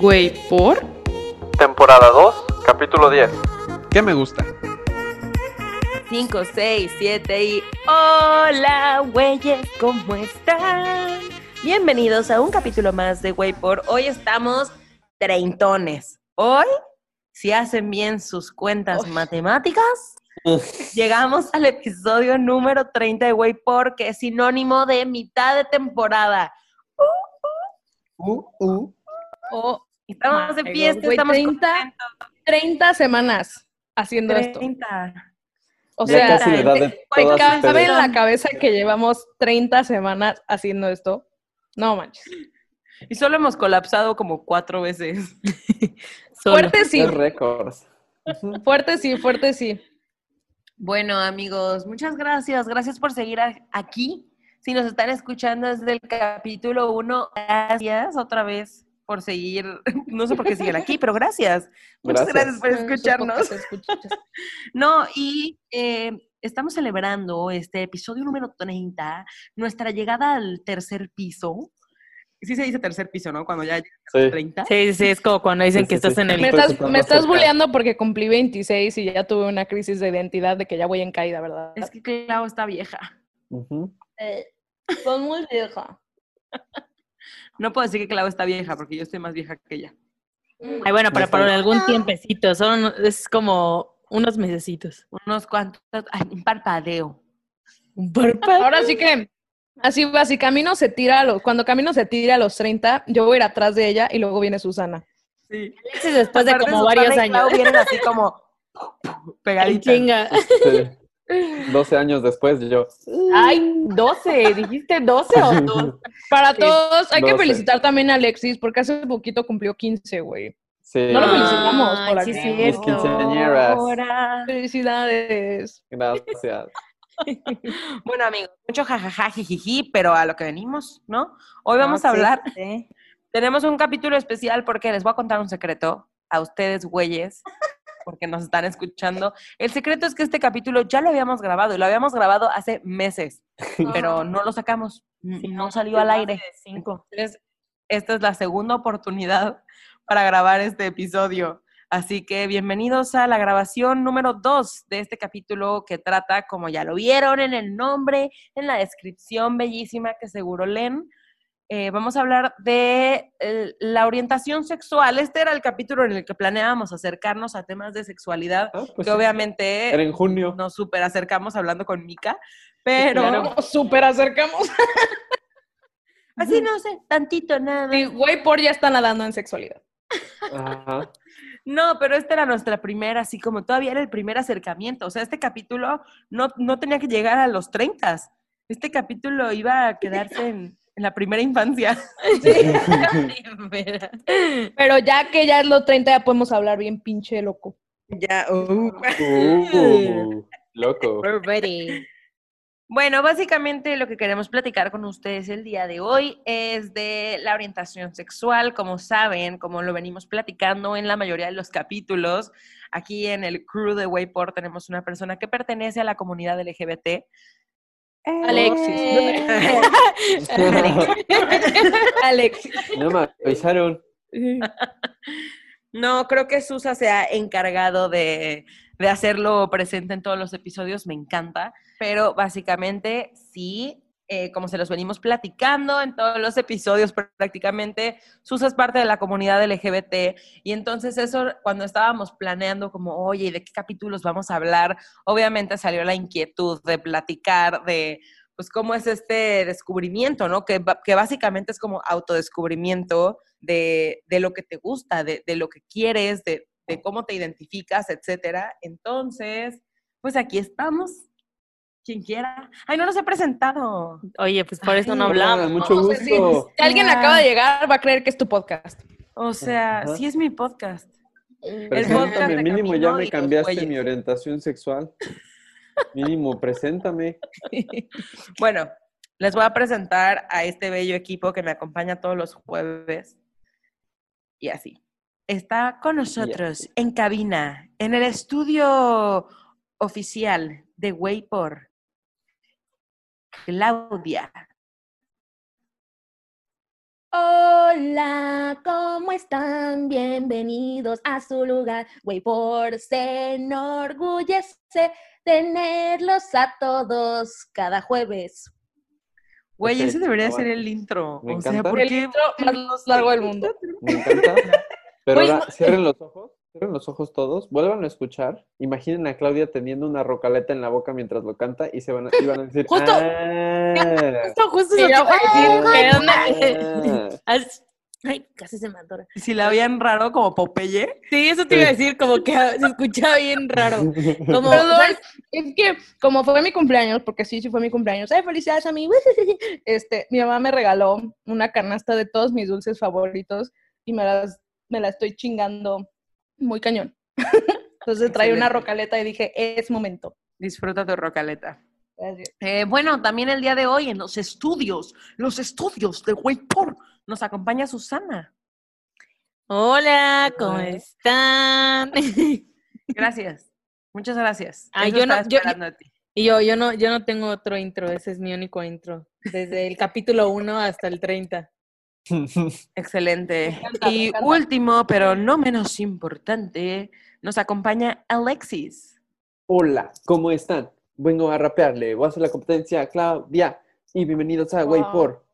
Güey, ¿por? Temporada 2, capítulo 10. ¿Qué me gusta? 5, 6, 7 y... Hola, güeyes, ¿cómo están? Bienvenidos a un capítulo más de Güey por. Hoy estamos treintones. Hoy, si hacen bien sus cuentas matemáticas, llegamos al episodio número 30 de Güey por, que es sinónimo de mitad de temporada. Uh, uh. Oh, Estamos de fiesta, God, güey, estamos 30, 30 semanas haciendo esto. 30. O Ya sea, casi la edad de güey, todas cabe ustedes. en la cabeza que llevamos 30 semanas haciendo esto. No manches. Y solo hemos colapsado como cuatro veces. Fuerte sí, récords. fuerte sí, fuerte sí. Bueno, amigos, muchas gracias. Gracias por seguir aquí. Si nos están escuchando desde el capítulo 1, gracias otra vez por seguir. No sé por qué siguen aquí, pero gracias. Muchas Gracias. gracias por escucharnos. No, y eh, estamos celebrando este episodio número 30, nuestra llegada al tercer piso. Sí se dice tercer piso, ¿no? Cuando ya llegas Sí. al 30. Sí, sí, es como cuando dicen Sí, que sí, estás sí. en el... Me estás, me estás cerca. bulleando porque cumplí 26 y ya tuve una crisis de identidad de que ya voy en caída, ¿verdad? Es que Clau está vieja. Son muy vieja. No puedo decir que Clau está vieja porque yo estoy más vieja que ella. Ay, bueno, para, Ya para estoy. algún tiempecito, son, es como unos mesecitos. Unos cuantos, ay, un parpadeo. Un párpado. Ahora sí que, así va, si Camino se tira a los, cuando Camino se tira a los 30, yo voy a ir atrás de ella y luego viene Susana. Sí. Alexis después de como Susana varios y Clau años. vienen así como pegaditas. chinga. Sí. 12 años después yo. Ay, 12, dijiste 12 o 2. Para Sí, todos, hay que 12. felicitar también a Alexis porque hace poquito cumplió 15, güey. Sí. No lo felicitamos por sí, aquí. es Mis quinceañeras. Felicidades. Gracias. Bueno, amigos, mucho jajaja, jijiji, pero a lo que venimos, ¿no? Hoy vamos a hablar, tenemos un capítulo especial porque les voy a contar un secreto a ustedes, güeyes, porque nos están escuchando. El secreto es que este capítulo ya lo habíamos grabado y lo habíamos grabado hace meses, pero no lo sacamos, n- no salió al aire. Entonces, esta es la segunda oportunidad para grabar este episodio. Así que bienvenidos a la grabación número 2 de este capítulo que trata, como ya lo vieron en el nombre, en la descripción bellísima que seguro leen, eh, vamos a hablar de eh, la orientación sexual. Este era el capítulo en el que planeábamos acercarnos a temas de sexualidad, Ah, pues que sí. obviamente Era en junio. nos súper acercamos hablando con Mika, pero Nos súper acercamos. así no sé, tantito nada. Sí, güey, por ya está nadando en sexualidad. Ajá. No, pero esta era nuestra primera, así como todavía era el primer acercamiento. O sea, este capítulo no, no tenía que llegar a los 30. Este capítulo iba a quedarse en, en la primera infancia. Pero ya que ya es los 30, ya podemos hablar bien pinche loco. Ya. uh. Uh, loco. We're ready. Bueno, básicamente lo que queremos platicar con ustedes el día de hoy es de la orientación sexual. Como saben, como lo venimos platicando en la mayoría de los capítulos, aquí en el crew de Wayport tenemos una persona que pertenece a la comunidad LGBT. Alexis. Alexis. No me avisaron. No, creo que Susa se ha encargado de, de hacerlo presente en todos los episodios, me encanta, pero básicamente sí, eh, como se los venimos platicando en todos los episodios prácticamente, Susa es parte de la comunidad LGBT y entonces eso cuando estábamos planeando como, oye, ¿y de qué capítulos vamos a hablar? Obviamente salió la inquietud de platicar de pues cómo es este descubrimiento, ¿no? Que, básicamente es como autodescubrimiento de, de lo que te gusta, de, de lo que quieres, de, de cómo te identificas, etcétera. Entonces, pues aquí estamos. Quien quiera. Ay, no nos he presentado. Oye, pues por eso no Hola, hablamos. mucho si- gusto. Si alguien acaba de llegar, va a creer que es tu podcast. O sea, Ajá. sí es mi podcast. podcast Preséntame, de mínimo ya me cambiaste mi orientación sexual. Mínimo, preséntame. Bueno, les voy a presentar a este bello equipo que me acompaña todos los jueves. Y así. Está con nosotros en cabina, en el estudio oficial de Waypor, Claudia. Hola, ¿cómo están bienvenidos a su lugar. Waypor se enorgullece tenerlos a todos cada jueves. Güey, ese debería ser el intro. Me o sea, encanta. ¿por El qué? intro más largo del mundo. Me encanta. Pero ahora no- cierren los ojos, cierren los ojos todos, vuelvan a escuchar. Imaginen a Claudia teniendo una rocaleta en la boca mientras lo canta y se van a, y van a decir, Justo- "Ah, Justo, justo Sí, yo ah, ¿qué onda? Haz- Ay, casi se me atora. Si la veían raro como Popeye. Sí, eso te iba a decir, como que se escuchaba bien raro. Como, Perdón, ¿sabes? es que como fue mi cumpleaños, porque sí, sí fue mi cumpleaños, ¡ay, felicidades a mí! Este, mi mamá me regaló una canasta de todos mis dulces favoritos y me las, me la estoy chingando muy cañón. Entonces traí una rocaleta y dije, es momento. Disfruta tu rocaleta. Gracias. Eh, bueno, también el día de hoy en los estudios, los estudios de Waypor, nos acompaña Susana. Hola, ¿cómo Hola. están? Gracias. Muchas gracias. Ah, yo no- yo- ti. Y yo, yo no, yo no tengo otro intro, ese es mi único intro. Desde el capítulo 1 hasta el 30. Excelente. encanta, Y último, pero no menos importante, nos acompaña Alexis. Hola, ¿cómo están? Vengo a rapearle, voy a hacer la competencia a Claudia y bienvenidos a Wow. Waypor.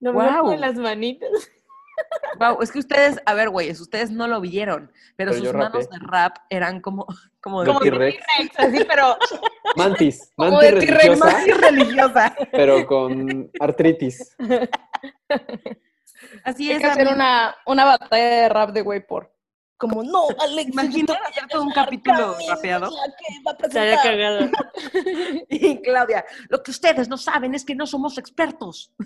No me con las manitas. Wow, es que ustedes, a ver, güeyes, ustedes no lo vieron, pero, Pero sus manos de rap eran como, como de Como de T-Rex. Así, pero Mantis, Como mantis de T-Rex, religiosa, religiosa. pero con artritis. Así Hay es, que hacer una, una batalla de rap de Waypor. Como, no, Alex, Imagina hacer todo un capítulo rapeado. estaría cagado. Y Claudia, lo que ustedes no saben es que no somos expertos.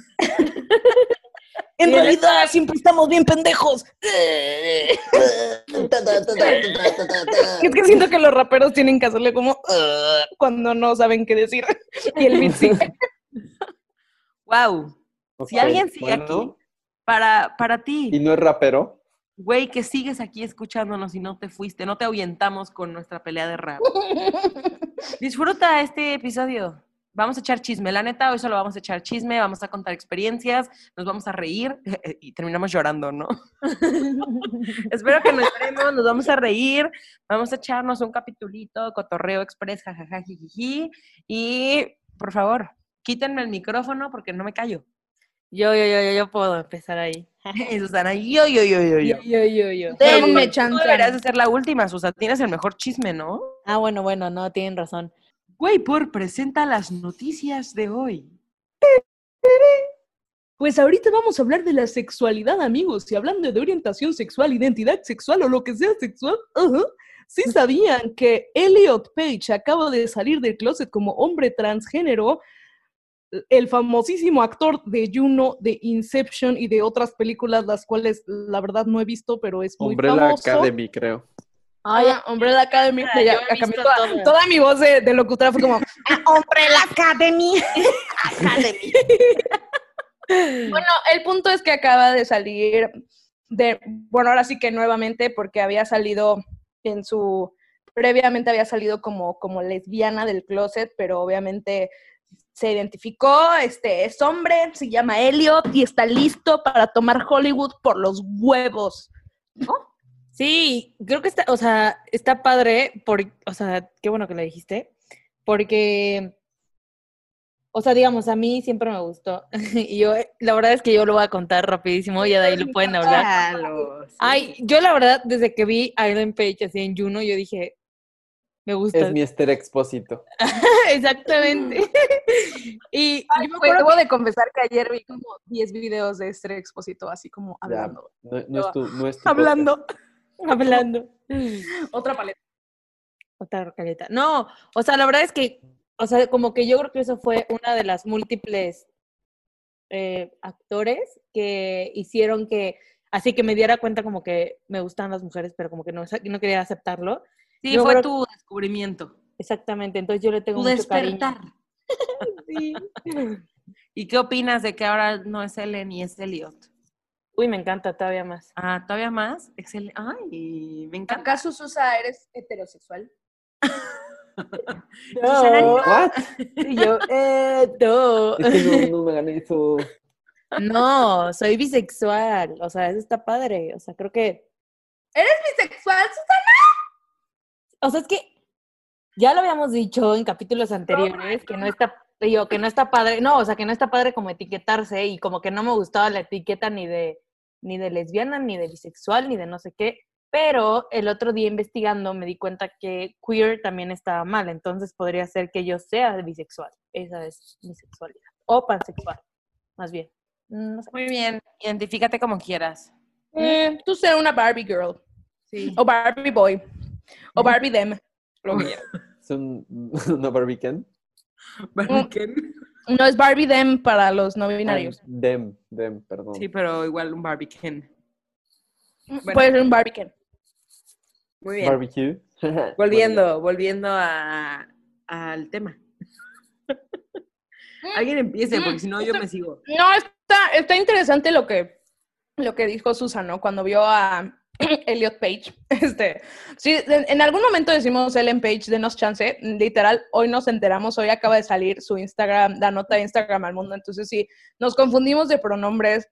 En Y el- realidad siempre estamos bien pendejos. Es que siento que los raperos tienen que hacerle como cuando no saben qué decir. Y el beat sí. Wow. Si alguien sigue bueno, aquí, para, para y ti, no es rapero, güey, que sigues aquí escuchándonos y no te fuiste, no te ahuyentamos con nuestra pelea de rap. Disfruta este episodio. Vamos a echar chisme. La neta, hoy solo vamos a echar chisme, vamos a contar experiencias, nos vamos a reír y terminamos llorando, ¿no? Espero que nos esperemos, nos vamos a reír, vamos a echarnos un capitulito, cotorreo express, jajaja, jijiji. Y, por favor, quítenme el micrófono porque no me callo. Yo, yo, yo, yo, yo puedo empezar ahí. Susana, yo, yo, yo, yo, yo. Yo, yo, yo. Denme Tú chance. deberías de ser la última, Susana. Tienes el mejor chisme, ¿no? Ah, bueno, bueno, no, tienen razón. Güey, por presenta las noticias de hoy. Pues ahorita vamos a hablar de la sexualidad, amigos. Y hablando de orientación sexual, identidad sexual o lo que sea sexual, ajá, ¿sí sabían que Elliot Page acaba de salir del closet como hombre transgénero? El famosísimo actor de Juno, de Inception y de otras películas, las cuales la verdad no he visto, pero es muy Umbrella famoso. Academy, creo. Ay, Umbrella Academy. Ah, ya, yo he ya cambié visto toda, todas. toda mi voz de, de locutora fue como, "Ah, Umbrella Academy. Academy. Bueno, el punto es que acaba de salir de, bueno, ahora sí que nuevamente, porque había salido en su, previamente había salido como, como lesbiana del closet, pero obviamente se identificó, este, es hombre, se llama Elliot y está listo para tomar Hollywood por los huevos. Sí, creo que está, o sea, está padre, por, o sea, qué bueno que lo dijiste, porque, o sea, digamos, a mí siempre me gustó, y yo, la verdad es que yo lo voy a contar rapidísimo, y de ahí lo pueden hablar. Ay, yo la verdad, desde que vi a Ellen Page así en Juno, yo dije, me gusta. Es mi Esther Expósito. Exactamente. y yo me Pues, acuerdo debo de confesar que ayer vi como 10 videos de este exposito, así como Ya, hablando. no, no es tu, no es tu Hablando. hablando. Otra paleta. Otra rocaleta. No, o sea, la verdad es que, o sea, como que yo creo que eso fue una de las múltiples eh, actores que hicieron que, así que me diera cuenta como que me gustan las mujeres, pero como que no, no quería aceptarlo. Sí, Yo fue creo- tu descubrimiento. Exactamente, entonces yo le tengo Tu mucho cariño. despertar. Sí. ¿Y qué opinas de que ahora no es Ellen y es Elliot? Uy, me encanta todavía más. Ah, ¿todavía más? Excelente. Ay, me encanta. ¿Acaso Susa eres heterosexual? No. ¿What? Y yo, eh, no. Es que no, no me gané eso. No, soy bisexual. O sea, eso está padre. O sea, creo que. ¿Eres bisexual, Susana? O sea, es que ya lo habíamos dicho en capítulos anteriores que no está, digo, que no está padre. No, o sea, que no está padre como etiquetarse y como que no me gustaba la etiqueta ni de ni de lesbiana, ni de bisexual, ni de no sé qué. Pero el otro día investigando me di cuenta que queer también estaba mal, entonces podría ser que yo sea bisexual. Esa es mi sexualidad. O pansexual, más bien. No sé. Muy bien, identifícate como quieras. Eh, tú ser una Barbie girl. Sí. O Barbie boy. O Barbie them. Lo que. ¿Es un, una Barbie Ken? No es Barbie them para los no binarios. Ah, Dem, dem, perdón. Sí, pero igual un barbecue. bueno. Puede ser un Barbie Ken. Muy bien. Barbecue. Volviendo, volviendo a, al tema. Alguien empiece, porque si no yo me sigo. No, está, está interesante lo que, lo que dijo Susan, ¿no? Cuando vio a Elliot Page. Este, sí, en, en algún momento decimos Ellen Page, denos chance. Literal, hoy nos enteramos, hoy acaba de salir su Instagram, la nota de Instagram al mundo. Entonces, sí, nos confundimos de pronombres,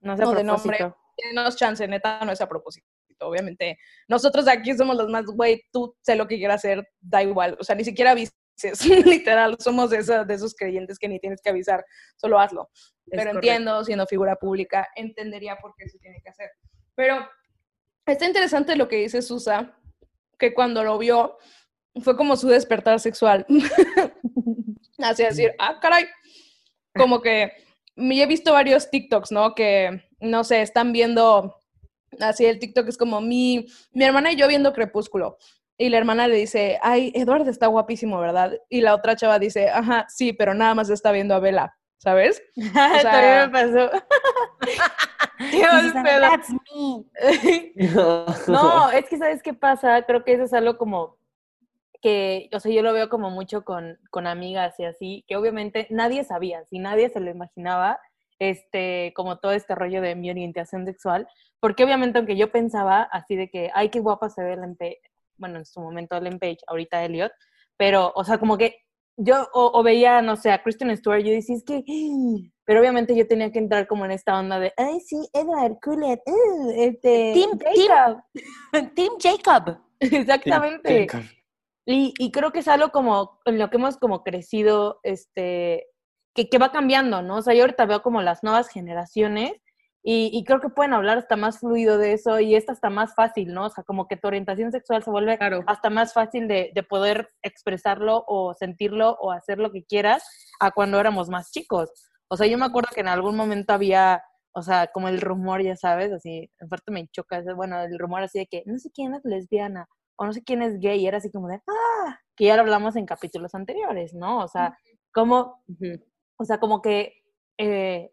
No sé No, de nombre. denos chance, neta, no es a propósito. Obviamente, nosotros aquí somos los más, güey, tú sé lo que quieras hacer, da igual. O sea, ni siquiera avises. Literal, somos de, esa- de esos creyentes que ni tienes que avisar, solo hazlo. Pero correcto. entiendo, siendo figura pública, entendería por qué se tiene que hacer. Pero está interesante lo que dice Susa, que cuando lo vio fue como su despertar sexual. Así decir, ah, caray. Como que me he visto varios TikToks, ¿no? Que, no sé, están viendo, así el TikTok es como mi, mi hermana y yo viendo Crepúsculo. Y la hermana le dice, ay, Eduardo está guapísimo, ¿verdad? Y la otra chava dice, ajá, sí, pero nada más está viendo a Bella, ¿sabes? sea- También me pasó. Qué mal pedo. That's me. No, es que ¿sabes qué pasa? Creo que eso es algo como que, o sea, yo lo veo como mucho con, con amigas y así, que obviamente nadie sabía, si nadie se lo imaginaba, este, como todo este rollo de mi orientación sexual, porque obviamente aunque yo pensaba así de que, ay, qué guapa se ve Page, bueno, en su momento Ellen Page, ahorita Elliot, pero, o sea, como que yo o, o veía, no sé, a Kristen Stewart, yo decía, es que, pero obviamente yo tenía que entrar como en esta onda de, ay, sí, Edward Cullen, uh, este, Tim- Jacob". Team Jacob. Exactamente. Y, y creo que es algo como en lo que hemos como crecido, este, que, que va cambiando, ¿no? O sea, yo ahorita veo como las nuevas generaciones y, y creo que pueden hablar hasta más fluido de eso y es hasta más fácil, ¿no? O sea, como que tu orientación sexual se vuelve Claro. hasta más fácil de, de poder expresarlo o sentirlo o hacer lo que quieras a cuando éramos más chicos. O sea, yo me acuerdo que en algún momento había, o sea, como el rumor, ya sabes, así, en parte me choca, bueno, el rumor así de que no sé quién es lesbiana o no sé quién es gay, y era así como de, ah, que ya lo hablamos en capítulos anteriores, ¿no? O sea, como, o sea, como que, eh,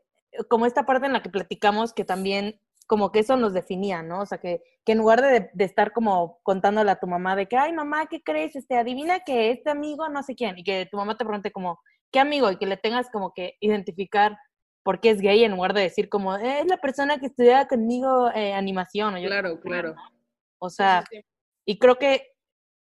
como esta parte en la que platicamos que también, como que eso nos definía, ¿no? O sea, que, que en lugar de, de estar como contándole a tu mamá de que, ay, mamá, ¿qué crees? Este, adivina que este amigo no sé quién, y que tu mamá te pregunte como, ¿qué amigo? Y que le tengas como que identificar por qué es gay en lugar de decir como, "Eh, es la persona que estudiaba conmigo eh, animación. O yo, Claro, claro. o sea, y creo que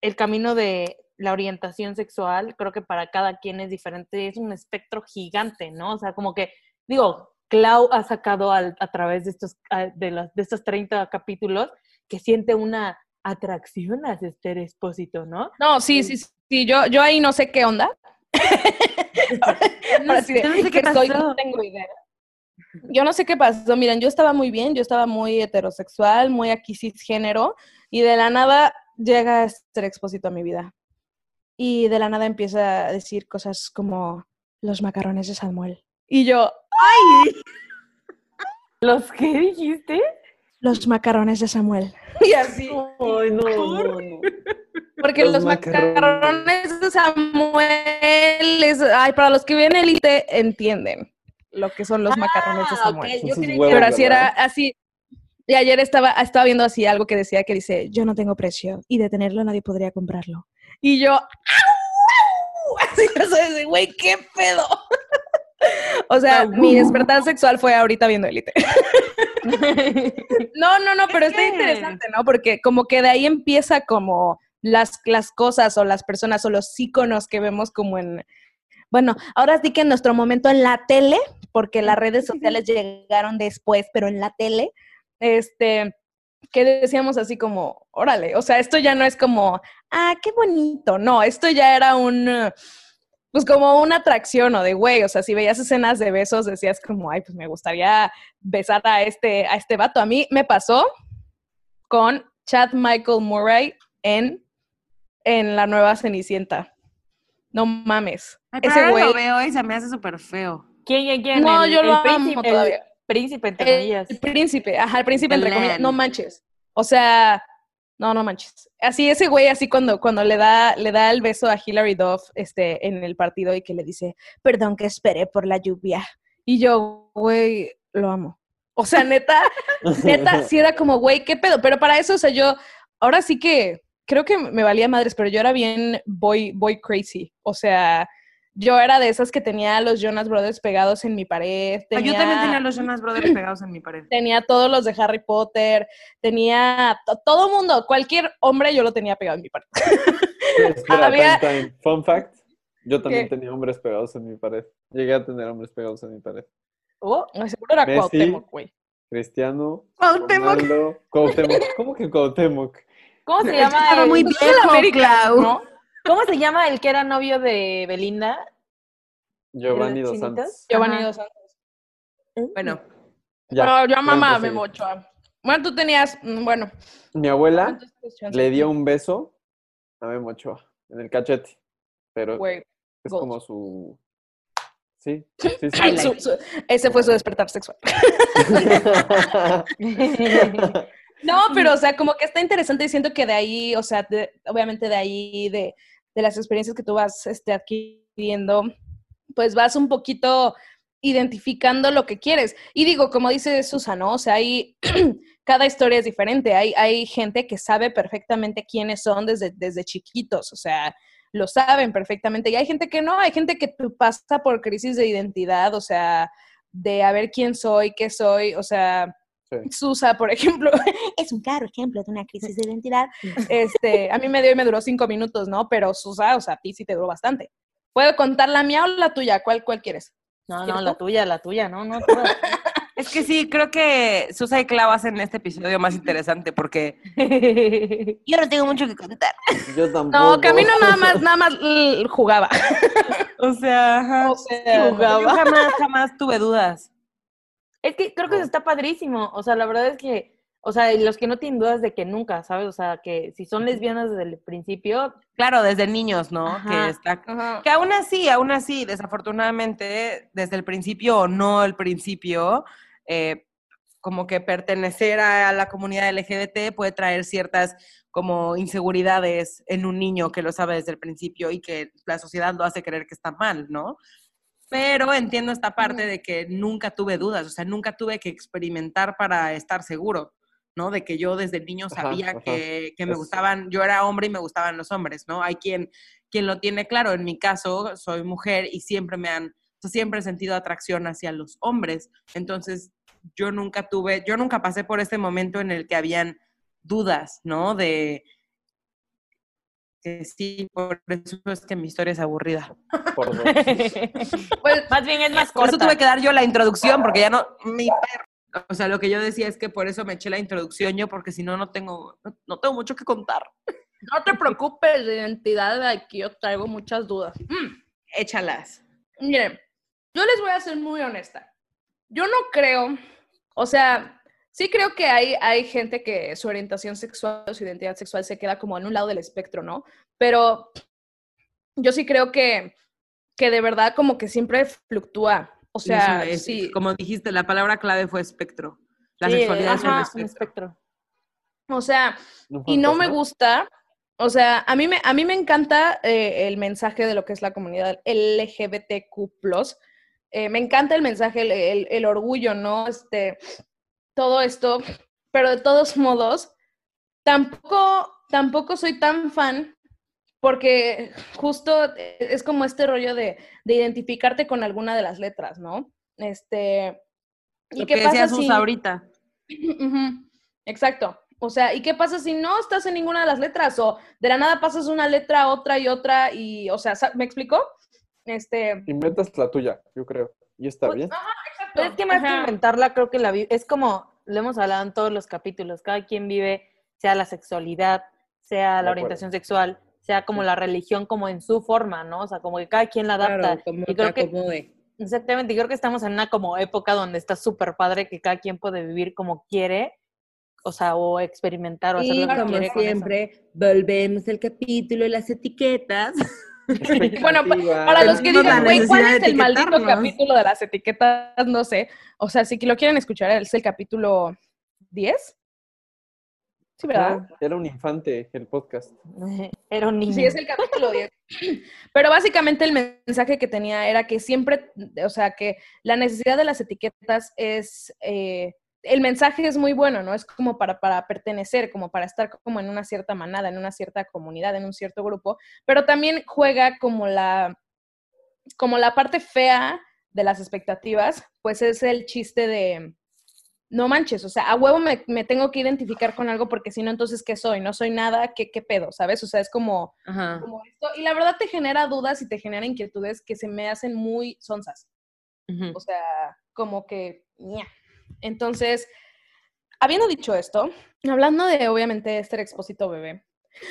el camino de la orientación sexual, creo que para cada quien es diferente, es un espectro gigante, ¿no? O sea, como que, digo, Clau ha sacado al- a través de estos, de, los, de estos 30 capítulos que siente una atracción hacia este expósito, ¿no? No, sí, sí, sí, yo, yo ahí no sé qué onda. Ahora sí, de- yo no sé qué soy, pasó. no tengo idea. Yo no sé qué pasó. Miren, yo estaba muy bien, yo estaba muy heterosexual, muy aquí cisgénero, y de la nada llega este expósito a mi vida. Y de la nada empieza a decir cosas como los macarrones de Samuel. Y yo, ¿Los qué dijiste? los macarrones de Samuel. Y así. Ay, no, no, no. Porque Los los, macarrones. macarrones de Samuel, es- ay, para los que ven Elite entienden lo que son los macarrones de Ah, Samuel. ok, Son yo creí que Pero así ¿verdad? era, así. Y ayer estaba, estaba viendo así algo que decía que dice, yo no tengo precio y de tenerlo nadie podría comprarlo. Y yo, ¡au! Así, güey, qué pedo. O sea, mi despertar sexual fue ahorita viendo Elite. No, no, no, pero está que- interesante, ¿no? Porque como que de ahí empieza como las, las cosas o las personas o los íconos que vemos como en... Bueno, ahora sí que en nuestro momento en la tele, porque las redes sociales llegaron después, pero en la tele, este, que decíamos así como, órale, o sea, esto ya no es como, ah, qué bonito, no, esto ya era un, pues como una atracción o de güey, o sea, si veías escenas de besos decías como, ay, pues me gustaría besar a este, a este vato. A mí me pasó con Chad Michael Murray en, en la nueva Cenicienta. No mames. Ay, pero Ese güey. lo veo y se me hace súper feo. ¿Quién, quién, quién? No, El- yo el lo amo príncipe, todavía. El príncipe, entre comillas. el príncipe, ajá, el príncipe entre comillas, no manches. O sea, no, no manches. Así ese güey, así cuando, cuando le da, le da el beso a Hilary Duff este, en el partido y que le dice, perdón que esperé por la lluvia. Y yo, güey, lo amo. O sea, neta, neta, sí era como, güey, qué pedo. Pero para eso, o sea, yo, ahora sí que, creo que me valía madres, pero yo era bien boy, boy crazy. O sea, yo era de esas que tenía a los Jonas Brothers pegados en mi pared. Ah, Yo también tenía- los Jonas Brothers pegados en mi pared. tenía todos los de Harry Potter, tenía to- todo mundo, cualquier hombre yo lo tenía pegado en mi pared. Espera, Había- time, time. Fun fact. Yo también ¿Qué? tenía hombres pegados en mi pared. Llegué a tener hombres pegados en mi pared. Oh, Ay, Seguro era Messi. Cuauhtémoc, güey. Cristiano, Cuauhtémoc. Ronaldo, Cuauhtémoc. ¿Cómo que Cuauhtémoc? ¿Cómo se Es que llama? estaba muy viejo, el América, Clau. ¿no? ¿Cómo se llama el que era novio de Belinda? Giovanni Dos? Santos. Giovanni. Dos Santos. Bueno, Ya, no, yo amaba a pueden Memo proseguir. Ochoa. Bueno, tú tenías, mm, bueno. Mi abuela le dio un beso a Memo Ochoa en el cachete. Pero es como su. Sí, sí, sí. Su- su- ese fue su despertar sexual. No, pero o sea, como que está interesante y siento que de ahí, o sea, de- obviamente de ahí, de, de las experiencias que tú vas este, adquiriendo, pues vas un poquito identificando lo que quieres. Y digo, como dice Susan, ¿no? O sea, hay, cada historia es diferente. Hay, hay gente que sabe perfectamente quiénes son desde, desde chiquitos, o sea, lo saben perfectamente. Y hay gente que no, hay gente que tú pasa por crisis de identidad, o sea, de a ver quién soy, qué soy, o sea, Sí. Susa, por ejemplo, es un claro ejemplo de una crisis de identidad. Este, a mí me dio y me duró cinco minutos, ¿no? Pero Susa, o sea, a ti sí te duró bastante. ¿Puedo contar la mía o la tuya? ¿Cuál, cuál quieres? No, no, ¿Quieres la tuya, la tuya, no, no. es que sí, creo que Susa y Clau hacen este episodio más interesante porque yo no tengo mucho que contar. Yo tampoco. No, Camino nada más, nada más jugaba. O sea, ajá. O sea, yo jamás, jamás tuve dudas. Es que creo que eso está padrísimo. O sea, la verdad es que, o sea, los que no tienen dudas de que nunca, ¿sabes? O sea, que si son lesbianas desde el principio, Claro, desde niños, ¿no? Ajá. Que está Ajá. Que aún así, aún así, desafortunadamente, desde el principio o no el principio, eh, como que pertenecer a la comunidad LGBT puede traer ciertas como inseguridades en un niño que lo sabe desde el principio y que la sociedad lo hace creer que está mal, ¿no? Pero entiendo esta parte de que nunca tuve dudas, o sea, nunca tuve que experimentar para estar seguro, ¿no? De que yo desde niño sabía ajá. que, que me Es- gustaban, yo era hombre y me gustaban los hombres, ¿no? Hay quien, quien lo tiene claro, en mi caso soy mujer y siempre me han, o sea, siempre he sentido atracción hacia los hombres, entonces yo nunca tuve, yo nunca pasé por este momento en el que habían dudas, ¿no? De que sí, por eso es que mi historia es aburrida. Por dos. Pues, más bien es más Por eso corta. tuve que dar yo la introducción, porque ya no, mi perro. O sea, lo que yo decía es que por eso me eché la introducción yo, porque si no, no tengo, no, no tengo mucho que contar. no te preocupes de identidad, aquí yo traigo muchas dudas. Mm, Échalas. Miren, yo les voy a ser muy honesta. Yo no creo, o sea, sí creo que hay, hay gente que su orientación sexual, su identidad sexual se queda como en un lado del espectro, ¿no? Pero yo sí creo que, que de verdad como que siempre fluctúa. O sea, es, sí, como dijiste, la palabra clave fue espectro. La Sí, sexualidad es un espectro. espectro. o sea, ¿Un y no me gusta, o sea, a mí me, a mí me encanta eh, el mensaje de lo que es la comunidad LGBTQ+. Eh, me encanta el mensaje, el, el- el orgullo, ¿no? Este, todo esto, pero de todos modos, tampoco, tampoco soy tan fan porque justo es como este rollo de, de identificarte con alguna de las letras, ¿no? Este, ¿y Lo qué que pasa si- ahorita. Exacto. O sea, ¿y qué pasa si no estás en ninguna de las letras? O de la nada pasas una letra, otra y otra, y, o sea, ¿me explicó? Este. Inventas la tuya, yo creo. Y está pues, bien. ajá, Pero es que más que inventarla, creo que la vi- es como, lo hemos hablado en todos los capítulos, cada quien vive, sea la sexualidad, sea la orientación sexual, sea como la religión, como en su forma, ¿no? O sea, como que cada quien la adapta. Claro, como y te creo que, acomode. exactamente, y creo que estamos en una como época donde está súper padre que cada quien puede vivir como quiere, o sea, o experimentar o hacer Y lo que como quiere con eso. siempre, volvemos al capítulo de las etiquetas. Bueno. Para los que digan, güey, ¿cuál es el maldito etiquetarnos". capítulo de las etiquetas? No sé. O sea, si lo quieren escuchar, es el capítulo 10. Sí, ¿verdad? No, era un infante el podcast. Era un niño. Sí, es el capítulo 10. Pero básicamente el mensaje que tenía era que siempre, o sea, que la necesidad de las etiquetas es, eh, el mensaje es muy bueno, ¿no? Es como para, para pertenecer, como para estar como en una cierta manada, en una cierta comunidad, en un cierto grupo, pero también juega como la, como la parte fea de las expectativas, pues es el chiste de, no manches, o sea, a huevo me, me tengo que identificar con algo porque si no, entonces, ¿qué soy? No soy nada, ¿qué, qué pedo? ¿Sabes? O sea, es como, esto. Y la verdad te genera dudas y te genera inquietudes que se me hacen muy sonsas. O sea, como que, ña. Entonces, habiendo dicho esto, hablando de, obviamente, Esther Expósito bebé.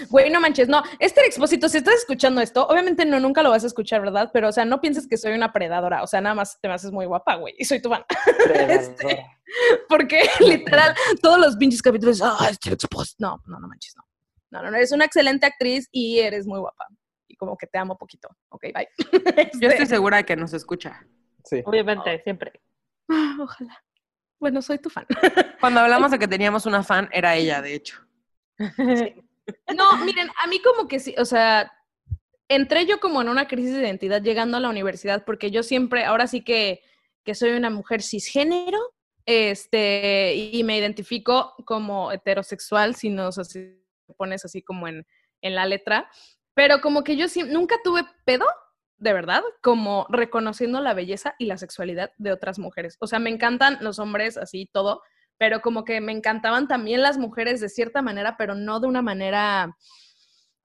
Güey, no manches, no. Esther Expósito, si estás escuchando esto, obviamente no, nunca lo vas a escuchar, ¿verdad? Pero, o sea, no pienses que soy una predadora. O sea, nada más te me haces muy guapa, güey. Y soy tu fan. Predadora. Porque literal, todos los pinches capítulos, ah, Esther Expósito. No, no, no manches, no. No, no, no, eres una excelente actriz y eres muy guapa. Y como que te amo poquito. Ok, bye. Yo estoy Este, segura de que nos escucha. Sí. Obviamente, siempre. ah, Ojalá. Bueno, soy tu fan. Cuando hablamos de que teníamos una fan, era ella, de hecho. No, miren, a mí como que sí, o sea, entré yo como en una crisis de identidad llegando a la universidad porque yo siempre, ahora sí que, que soy una mujer cisgénero, este, y me identifico como heterosexual, si no, o sea, si te pones así como en, en la letra, pero como que yo sí, nunca tuve pedo, de verdad, como reconociendo la belleza y la sexualidad de otras mujeres. O sea, me encantan los hombres, así todo, pero como que me encantaban también las mujeres de cierta manera, pero no de una manera,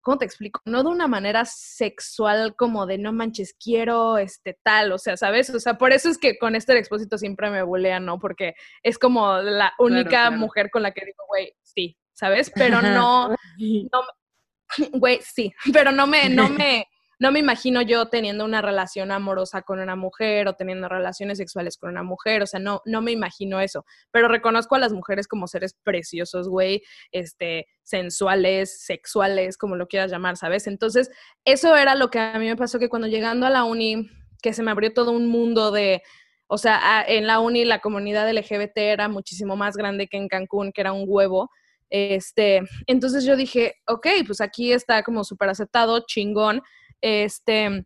¿cómo te explico? No de una manera sexual como de no manches, quiero este tal, o sea, ¿sabes? O sea, por eso es que con este expósito siempre me bulean, ¿no? Porque es como la única claro. mujer con la que digo, güey, sí, ¿sabes? Pero no, güey, sí, pero no me, no me, no me imagino yo teniendo una relación amorosa con una mujer o teniendo relaciones sexuales con una mujer, o sea, no, no me imagino eso, pero reconozco a las mujeres como seres preciosos, güey, este, sensuales, sexuales, como lo quieras llamar, ¿sabes? Entonces, eso era lo que a mí me pasó que cuando llegando a la uni, que se me abrió todo un mundo de, o sea, en la uni la comunidad LGBT era muchísimo más grande que en Cancún, que era un huevo. Este, entonces yo dije, ok, pues aquí está como súper aceptado, chingón. Este,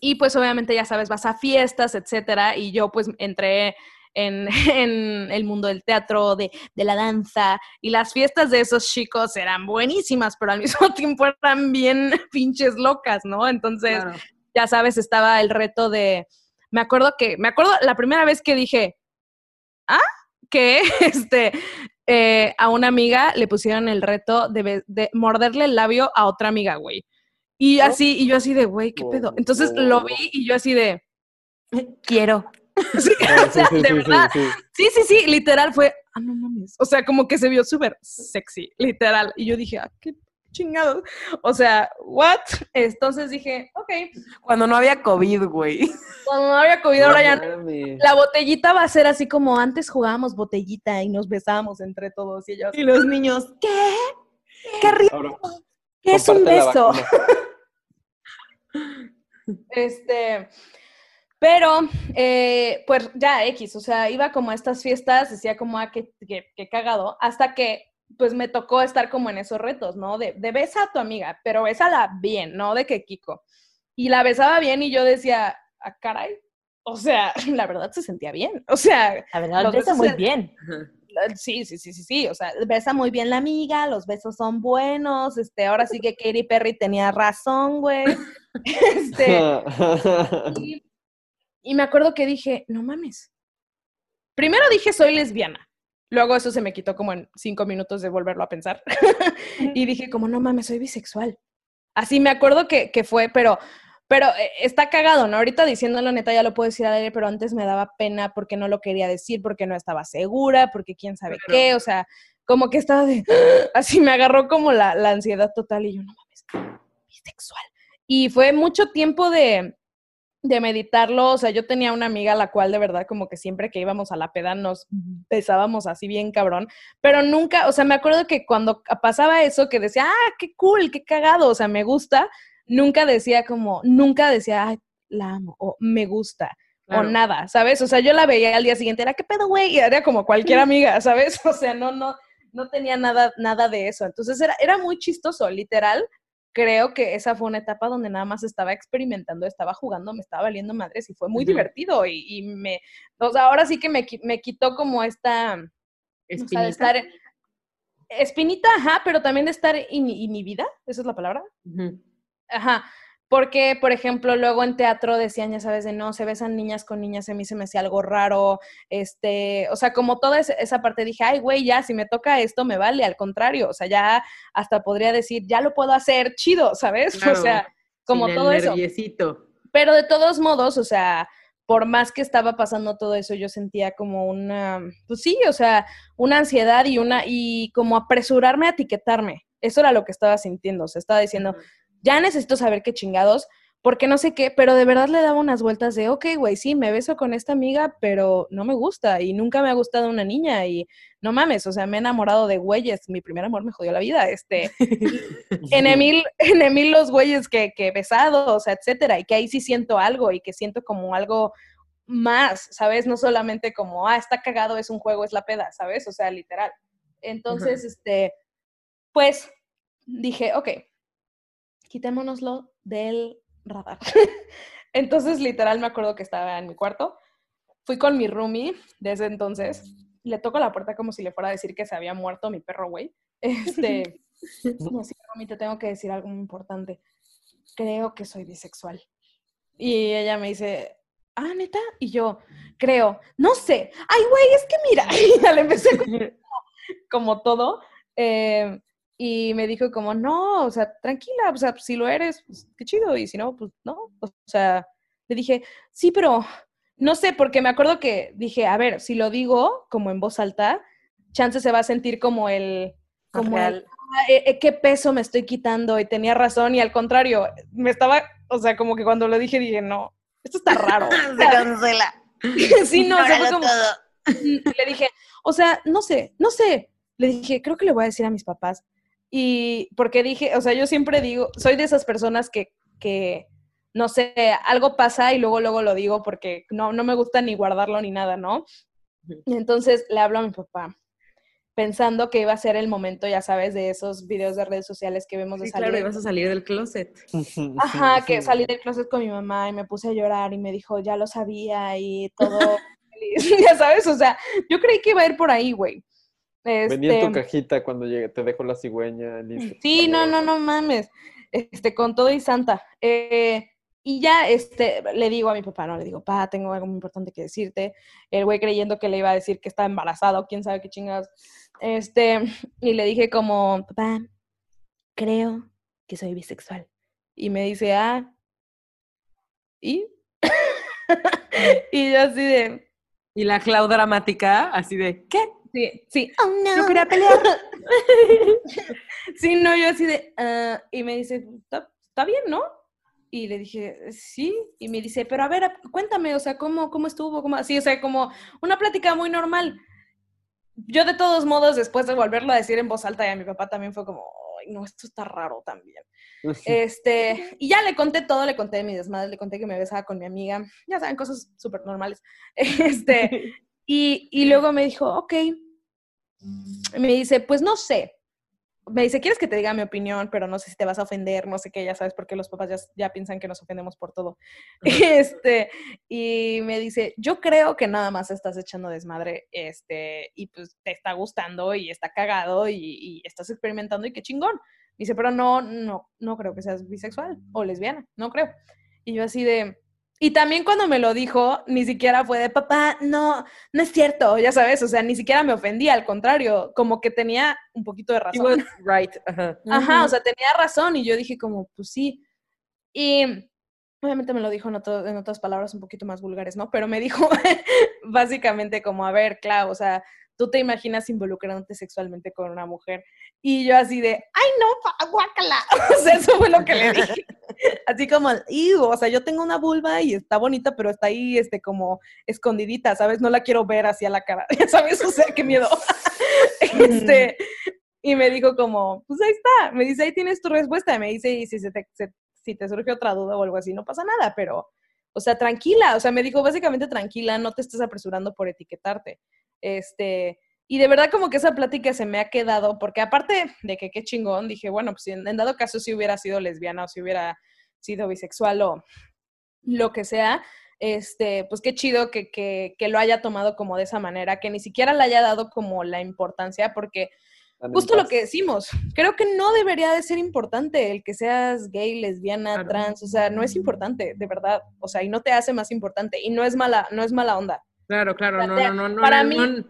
y pues obviamente ya sabes, vas a fiestas, etcétera, y yo pues entré en, en el mundo del teatro, de, de la danza, y las fiestas de esos chicos eran buenísimas, pero al mismo tiempo eran bien pinches locas, ¿no? Entonces, Claro. ya sabes, estaba el reto de, me acuerdo que, me acuerdo la primera vez que dije, ah, que este, eh, a una amiga le pusieron el reto de, de morderle el labio a otra amiga, güey. Y así, y yo así de, güey, ¿qué pedo? Entonces lo vi y yo así de, quiero. Sí, Ah, o sea, de sí, verdad. sí, sí. Sí, sí, sí, literal fue, ah, no mames. O sea, como que se vio súper sexy, literal. Y yo dije, ah, qué chingados. O sea, ¿what? Entonces dije, ok, Cuando no había COVID, güey. cuando no había COVID, ahora ya No mames. la botellita va a ser así como antes jugábamos botellita y nos besábamos entre todos y ellos. Y los niños, ¿Qué? ¡Qué rico! Ahora, ¿Qué es un beso? Este, pero, eh, pues ya X, o sea, iba como a estas fiestas, decía como, ah, qué, qué- qué cagado, hasta que pues me tocó estar como en esos retos, ¿no? De, de besa a tu amiga, pero bésala bien, no de que Kiko. Y la besaba bien y yo decía, ah, caray, o sea, la verdad se sentía bien, o sea, La verdad, besos muy bien. Sí, sí, sí, sí, sí, o sea, besa muy bien la amiga, los besos son buenos, este, ahora sí que Katy Perry tenía razón, güey. Este, y, y me acuerdo que dije, no mames. Primero dije, soy lesbiana. Luego eso se me quitó como en cinco minutos de volverlo a pensar. y dije, como, no mames, soy bisexual. Así me acuerdo que, que fue, pero Pero eh, está cagado, ¿no? Ahorita diciéndolo neta ya lo puedo decir al aire, pero antes me daba pena porque no lo quería decir, porque no estaba segura, porque quién sabe qué, o sea, como que estaba de, así me agarró como la, la ansiedad total y yo, no mames, bisexual. Y fue mucho tiempo de, de meditarlo, o sea, yo tenía una amiga a la cual de verdad como que siempre que íbamos a la peda nos besábamos así bien cabrón, pero nunca, o sea, me acuerdo que cuando pasaba eso que decía, ah, qué cool, qué cagado, o sea, me gusta, nunca decía como, nunca decía, ay, la amo, o me gusta, o nada, ¿sabes? O sea, yo la veía al día siguiente, era, ¿qué pedo, güey? Y era como cualquier amiga, ¿sabes? O sea, no, no, no tenía nada, nada de eso. Entonces era, era muy chistoso, literal creo que esa fue una etapa donde nada más estaba experimentando, estaba jugando, me estaba valiendo madres y fue muy divertido y, me, o sea, ahora sí que me, me quitó como esta... Espinita. estar, espinita, ajá, pero también de estar inhibida, esa es la palabra. Ajá, porque, por ejemplo, luego en teatro decían, ya sabes, de no, se besan niñas con niñas, a mí se me hacía algo raro, este, o sea, como toda esa parte dije, ay, güey, ya, si me toca esto, me vale, al contrario, o sea, ya hasta podría decir, ya lo puedo hacer chido, ¿sabes? o sea, como todo eso. Pero de todos modos, o sea, por más que estaba pasando todo eso, yo sentía como una, pues sí, o sea, una ansiedad y una, y como apresurarme a etiquetarme. Eso era lo que estaba sintiendo, o sea, estaba diciendo, ya necesito saber qué chingados, porque no sé qué, pero de verdad le daba unas vueltas de, ok, güey, sí, me beso con esta amiga, pero no me gusta y nunca me ha gustado una niña y no mames, o sea, me he enamorado de güeyes, mi primer amor me jodió la vida, este, en Emil, en Emil los güeyes que, que he besado, o sea, etcétera, y que ahí sí siento algo y que siento como algo más, ¿sabes? No solamente como, ah, está cagado, es un juego, es la peda, ¿sabes? O sea, literal. Entonces, este, pues dije, ok, quitémonoslo del radar. entonces, literal, me acuerdo que estaba en mi cuarto. Fui con mi roomie desde entonces. Le toco la puerta como si le fuera a decir que se había muerto mi perro, güey. Este, no, sí, roomie, te tengo que decir algo muy importante. Creo que soy bisexual. Y ella me dice, ah, neta. Y yo, creo, no sé. Ay, güey, es que mira. Y ya le empecé como, como todo. Eh, y me dijo como, no, o sea, tranquila, o sea, si lo eres, pues qué chido, y si no, pues no. O sea, le dije, sí, pero no sé, porque me acuerdo que dije, a ver, si lo digo como en voz alta, chance se va a sentir como el, como el, ah, eh, eh, qué peso me estoy quitando, y tenía razón, y al contrario, me estaba, o sea, como que cuando lo dije dije, no, esto está raro. se cancela. sí, no, o sea, fue como, le dije, o sea, no sé, no sé, le dije, creo que le voy a decir a mis papás, y porque dije, o sea, yo siempre digo, soy de esas personas que, que no sé, algo pasa y luego, luego lo digo porque no, no me gusta ni guardarlo ni nada, ¿no? entonces le hablo a mi papá, pensando que iba a ser el momento, ya sabes, de esos videos de redes sociales que vemos de Sí, salir. claro, ibas a salir del closet. Ajá, que salí del closet con mi mamá y me puse a llorar y me dijo, ya lo sabía y todo feliz, ya sabes, o sea, yo creí que iba a ir por ahí, güey. Venía en tu Este, cajita cuando llegue, te dejo la cigüeña. listo. Sí, no, no, no mames. Este, con todo y santa. Eh, y ya, este, le digo a mi papá, no, le digo, pa, tengo algo muy importante que decirte. El güey creyendo que le iba a decir que está embarazado, quién sabe qué chingados. Este, y le dije como, papá, creo que soy bisexual. Y me dice, ah, ¿y? y yo así de, Y la Clau dramática, así de, ¿qué? Sí, sí, Oh, no. Yo quería pelear. Sí, no, yo así de, "Ah", y me dice, ¿Está, bien, ¿no? Y le dije, sí, y me dice, pero a ver, cuéntame, o sea, ¿cómo, cómo estuvo? ¿Cómo así? O sea, como una plática muy normal. Yo de todos modos, después de volverlo a decir en voz alta, y a mi papá también fue como, ay, no, esto está raro también. Este, y ya le conté todo, le conté de mi desmadre, le conté que me besaba con mi amiga, ya saben, cosas súper normales. Este, y, y luego me dijo, ok. Me dice, pues no sé. Me dice, ¿quieres que te diga mi opinión? Pero no sé si te vas a ofender, no sé qué, ya sabes, porque los papás ya, ya piensan que nos ofendemos por todo. Este, y me dice, yo creo que nada más estás echando desmadre, este, y pues te está gustando y está cagado y, y estás experimentando y qué chingón. Me dice, pero no, no, no creo que seas bisexual o lesbiana, no creo. Y yo así de... Y también cuando me lo dijo, ni siquiera fue de papá, no, no es cierto, ya sabes, o sea, ni siquiera me ofendía, al contrario, como que tenía un poquito de He razón. was right. Ajá. Ajá, o sea, tenía razón y yo dije como, pues sí. Y obviamente me lo dijo en, otro- en otras palabras un poquito más vulgares, ¿no? Pero me dijo básicamente como, a ver, Clau, o sea, tú te imaginas involucrándote sexualmente con una mujer. Y yo así de, ay, no, guácala. O sea, eso fue lo que le dije. Así como, o sea, yo tengo una vulva y está bonita, pero está ahí, este, como escondidita, ¿sabes? No la quiero ver hacia la cara, sabes, o sea, qué miedo. este, y me dijo como, pues ahí está, me dice, ahí tienes tu respuesta, me dice, y si, se te, se- si te surge otra duda o algo así, no pasa nada, pero, o sea, tranquila, o sea, me dijo básicamente tranquila, no te estés apresurando por etiquetarte. Este, y de verdad como que esa plática se me ha quedado, porque aparte de que qué chingón, dije, bueno, pues en, en dado caso si hubiera sido lesbiana o si hubiera sido bisexual o lo que sea, este, pues qué chido que, que, que lo haya tomado como de esa manera, que ni siquiera le haya dado como la importancia, porque justo lo que decimos, creo que no debería de ser importante el que seas gay, lesbiana, Claro. trans, o sea, no es importante, de verdad, o sea, y no te hace más importante, y no es mala, no es mala onda. Claro, claro, no, no, no, no. para no, mí-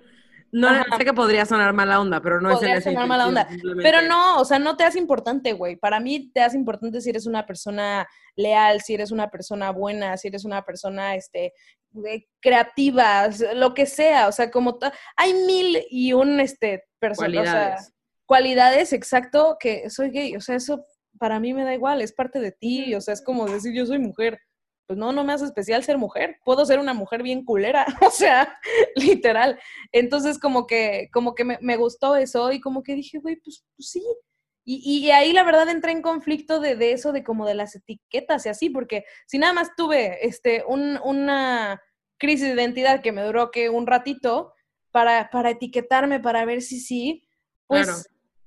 no, sé que podría sonar mala onda, pero no Podría es en ese sonar mala onda, Pero no, o sea, no te hace importante, güey. Para mí te hace importante si eres una persona leal, si eres una persona buena, si eres una persona, este, de- creativa, lo que sea. O sea, como hay mil y un, este, personas, o sea, Cualidades. cualidades, exacto, que soy gay. O sea, eso para mí me da igual, es parte de ti. O sea, es como decir yo soy mujer. Pues no, no me hace especial ser mujer. Puedo ser una mujer bien culera, o sea, literal. Entonces, como que, como que me, me gustó eso y como que dije, güey, pues, pues sí. Y, y ahí la verdad entré en conflicto de, de eso, de como de las etiquetas y así, porque si nada más tuve este, un, una crisis de identidad que me duró que un ratito para, para etiquetarme, para ver si sí, pues Claro.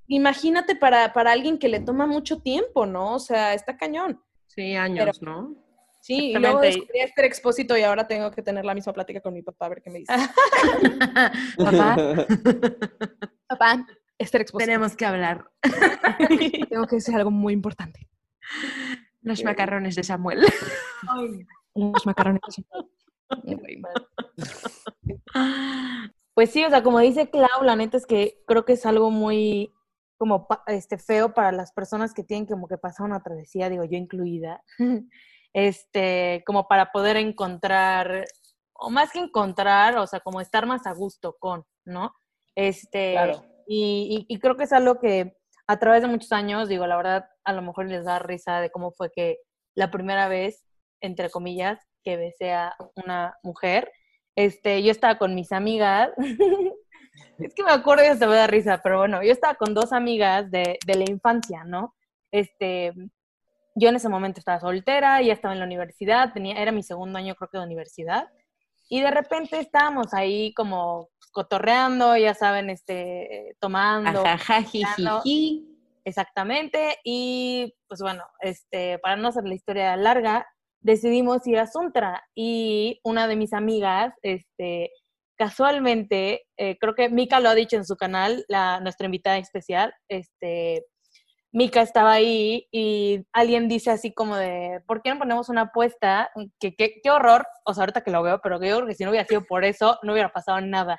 imagínate para, para alguien que le toma mucho tiempo, ¿no? O sea, está cañón. Sí, años, ¿no? Sí, y luego descubrí a Esther Expósito y ahora tengo que tener la misma plática con mi papá a ver qué me dice. Papá, papá, Esther Expósito. tenemos que hablar. Tengo que decir algo muy importante. Los macarrones de Samuel. Los macarrones. Güey, Pues sí, o sea, como dice Clau, la neta es que creo que es algo muy como pa- este feo para las personas que tienen como que pasar una travesía, digo yo incluida, este, como para poder encontrar, o más que encontrar, o sea, como estar más a gusto con, ¿no? Este, Claro. y, y- y creo que es algo que a través de muchos años, digo, la verdad, a lo mejor les da risa de cómo fue que la primera vez, entre comillas, que besé a una mujer, este, yo estaba con mis amigas, es que me acuerdo y hasta me da risa, pero bueno, yo estaba con dos amigas de, de la infancia, ¿no? Este, yo en ese momento estaba soltera, ya estaba en la universidad, tenía, era mi segundo año creo que de universidad, y de repente estábamos ahí como cotorreando, ya saben, este, tomando, Ajaja, jijiji. Exactamente. Y pues bueno, este, para no hacer la historia larga, decidimos ir a Suntra y una de mis amigas, este, casualmente, eh, creo que Mika lo ha dicho en su canal, la, nuestra invitada especial, este, Mika estaba ahí y alguien dice así como de, ¿por qué no ponemos una apuesta? Que, que- qué horror, o sea, ahorita que lo veo, pero yo creo que si no hubiera sido por eso, no hubiera pasado nada. A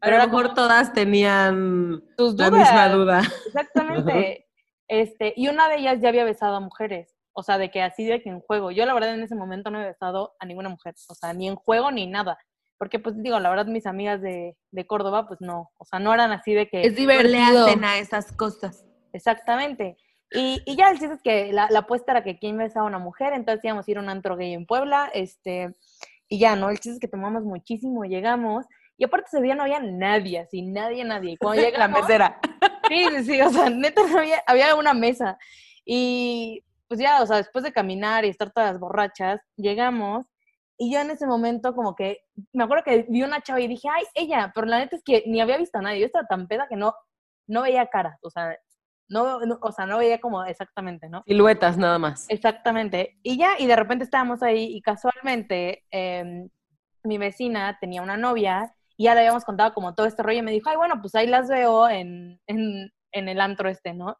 Pero lo era mejor como- todas tenían Tus la dudas. misma duda. Exactamente. Este, y una de ellas ya había besado a mujeres. O sea, de que así de que en juego. Yo la verdad en ese momento no he besado a ninguna mujer. O sea, ni en juego ni nada. Porque pues digo, la verdad mis amigas de, de Córdoba pues no. O sea, no eran así de que... Es divertido. Le hacen a esas cosas. Exactamente. Y, y ya el chiste es que la, la apuesta era que quién besaba a una mujer, entonces íbamos a ir a un antro gay en Puebla, este, y ya, ¿no? El chiste es que tomamos muchísimo, llegamos, y aparte ese día no había nadie, así, nadie, nadie. Y cuando La llegamos, mesera. Sí, sí, sí, o sea, neta no había, había una mesa. Y pues ya, o sea, después de caminar y estar todas borrachas, llegamos y yo en ese momento como que, me acuerdo que vi una chava y dije, ay, ella, pero la neta es que ni había visto a nadie, yo estaba tan peda que no, no veía caras, o sea, no, no- o sea, no veía como exactamente, ¿no? Siluetas nada más. Exactamente. Y ya, y de repente estábamos ahí y casualmente em, mi vecina tenía una novia y ya le habíamos contado como todo este rollo y me dijo, ay, bueno, pues ahí las veo en, en, en el antro este, ¿no?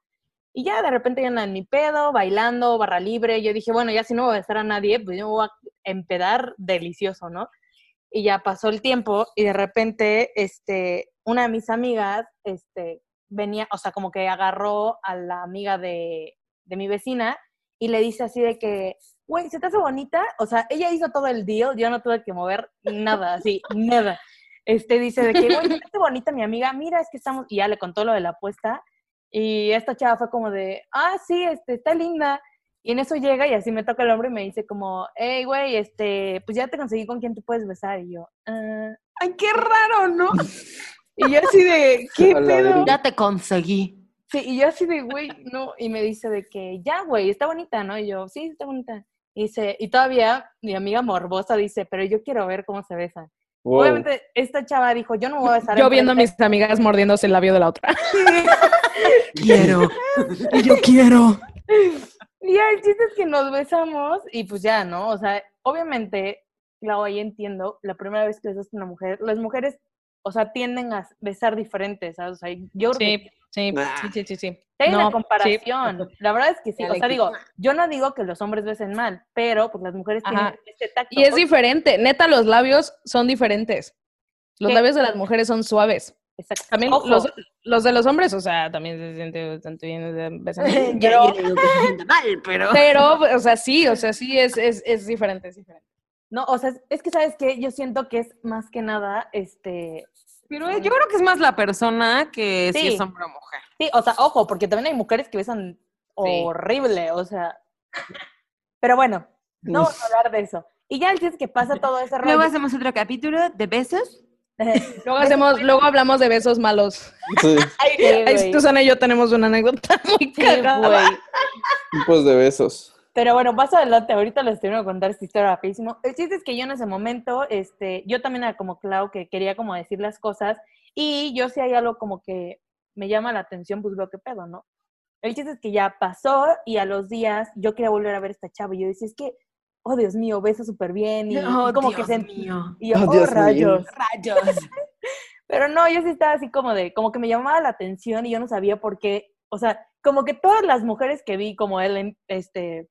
Y ya de repente ya en mi pedo, bailando, barra libre, yo dije, bueno, ya si no voy a estar a nadie, pues yo me voy a empedar delicioso, ¿no? Y ya pasó el tiempo y de repente, este, una de mis amigas, este, venía, o sea, como que agarró a la amiga de, de mi vecina y le dice así de que, güey, ¿se te hace bonita? O sea, ella hizo todo el deal, yo no tuve que mover nada, así, nada. Este dice de que, güey, ¿se te hace bonita mi amiga? Mira, es que estamos, y ya le contó lo de la apuesta. Y esta chava fue como de, ah, sí, este, está linda. Y en eso llega y así me toca el hombre y me dice como, hey, güey, este, pues ya te conseguí con quién te puedes besar. Y yo, ah. Ay, qué raro, ¿no? Y yo así de, ¿qué pedo? Ya te conseguí. Sí, y yo así de, güey, no. Y me dice de que, ya, güey, está bonita, ¿no? Y yo, sí, está bonita. Y dice, y todavía mi amiga morbosa dice, pero yo quiero ver cómo se besan. Wow. Obviamente, esta chava dijo, yo no me voy a besar. Yo viendo a mis amigas mordiéndose el labio de la otra. Quiero. Y yo quiero. Y ya, el chiste es que nos besamos y pues ya, ¿no? O sea, obviamente, Clau, ahí entiendo, la primera vez que besas a una mujer, las mujeres, o sea, tienden a besar diferentes, ¿sabes? O sea, yo creo que Sí, sí, Ah. sí, sí, sí, sí. hay No, una sí. comparación. La verdad es que sí, o sea, digo, yo no digo que los hombres besen mal, pero pues las mujeres Ajá. tienen este tacto. Y es diferente. Neta, los labios son diferentes. Los ¿Qué? labios de las mujeres son suaves. Exacto. También los, los de los hombres, o sea, también se siente bastante bien. besan. Pero, yo digo que se mal, pero. pero, o sea, sí, o sea, sí es, es, es diferente, es diferente. No, o sea, es- que, ¿sabes qué? Yo siento que es más que nada, este... Pero yo creo que es más la persona que si Sí. es hombre o mujer. Sí, o sea, ojo, porque también hay mujeres que besan horrible, o sea... Pero bueno, no vamos a hablar de eso. Y ya el chiste es que pasa todo ese rollo. Luego hacemos otro capítulo de besos. Luego hacemos, luego hablamos de besos malos. Sí, güey. Susana y yo tenemos una anécdota muy Sí, cagada. güey. tipos de besos. Pero bueno, más adelante, ahorita les tengo que contar esta historia rapidísimo. El chiste es que yo en ese momento, este, yo también era como Clau, que quería como decir las cosas, y yo si hay algo como que me llama la atención, pues veo qué pedo, ¿no? El chiste es que ya pasó, y a los días yo quería volver a ver a esta chava, y yo decía, es que, oh Dios mío, besa súper bien, y, y como que se... mío. Y yo, Oh, oh, mío. rayos. Rayos. Pero no, yo sí estaba así como de, como que me llamaba la atención y yo no sabía por qué, o sea, como que todas las mujeres que vi, como Ellen, este,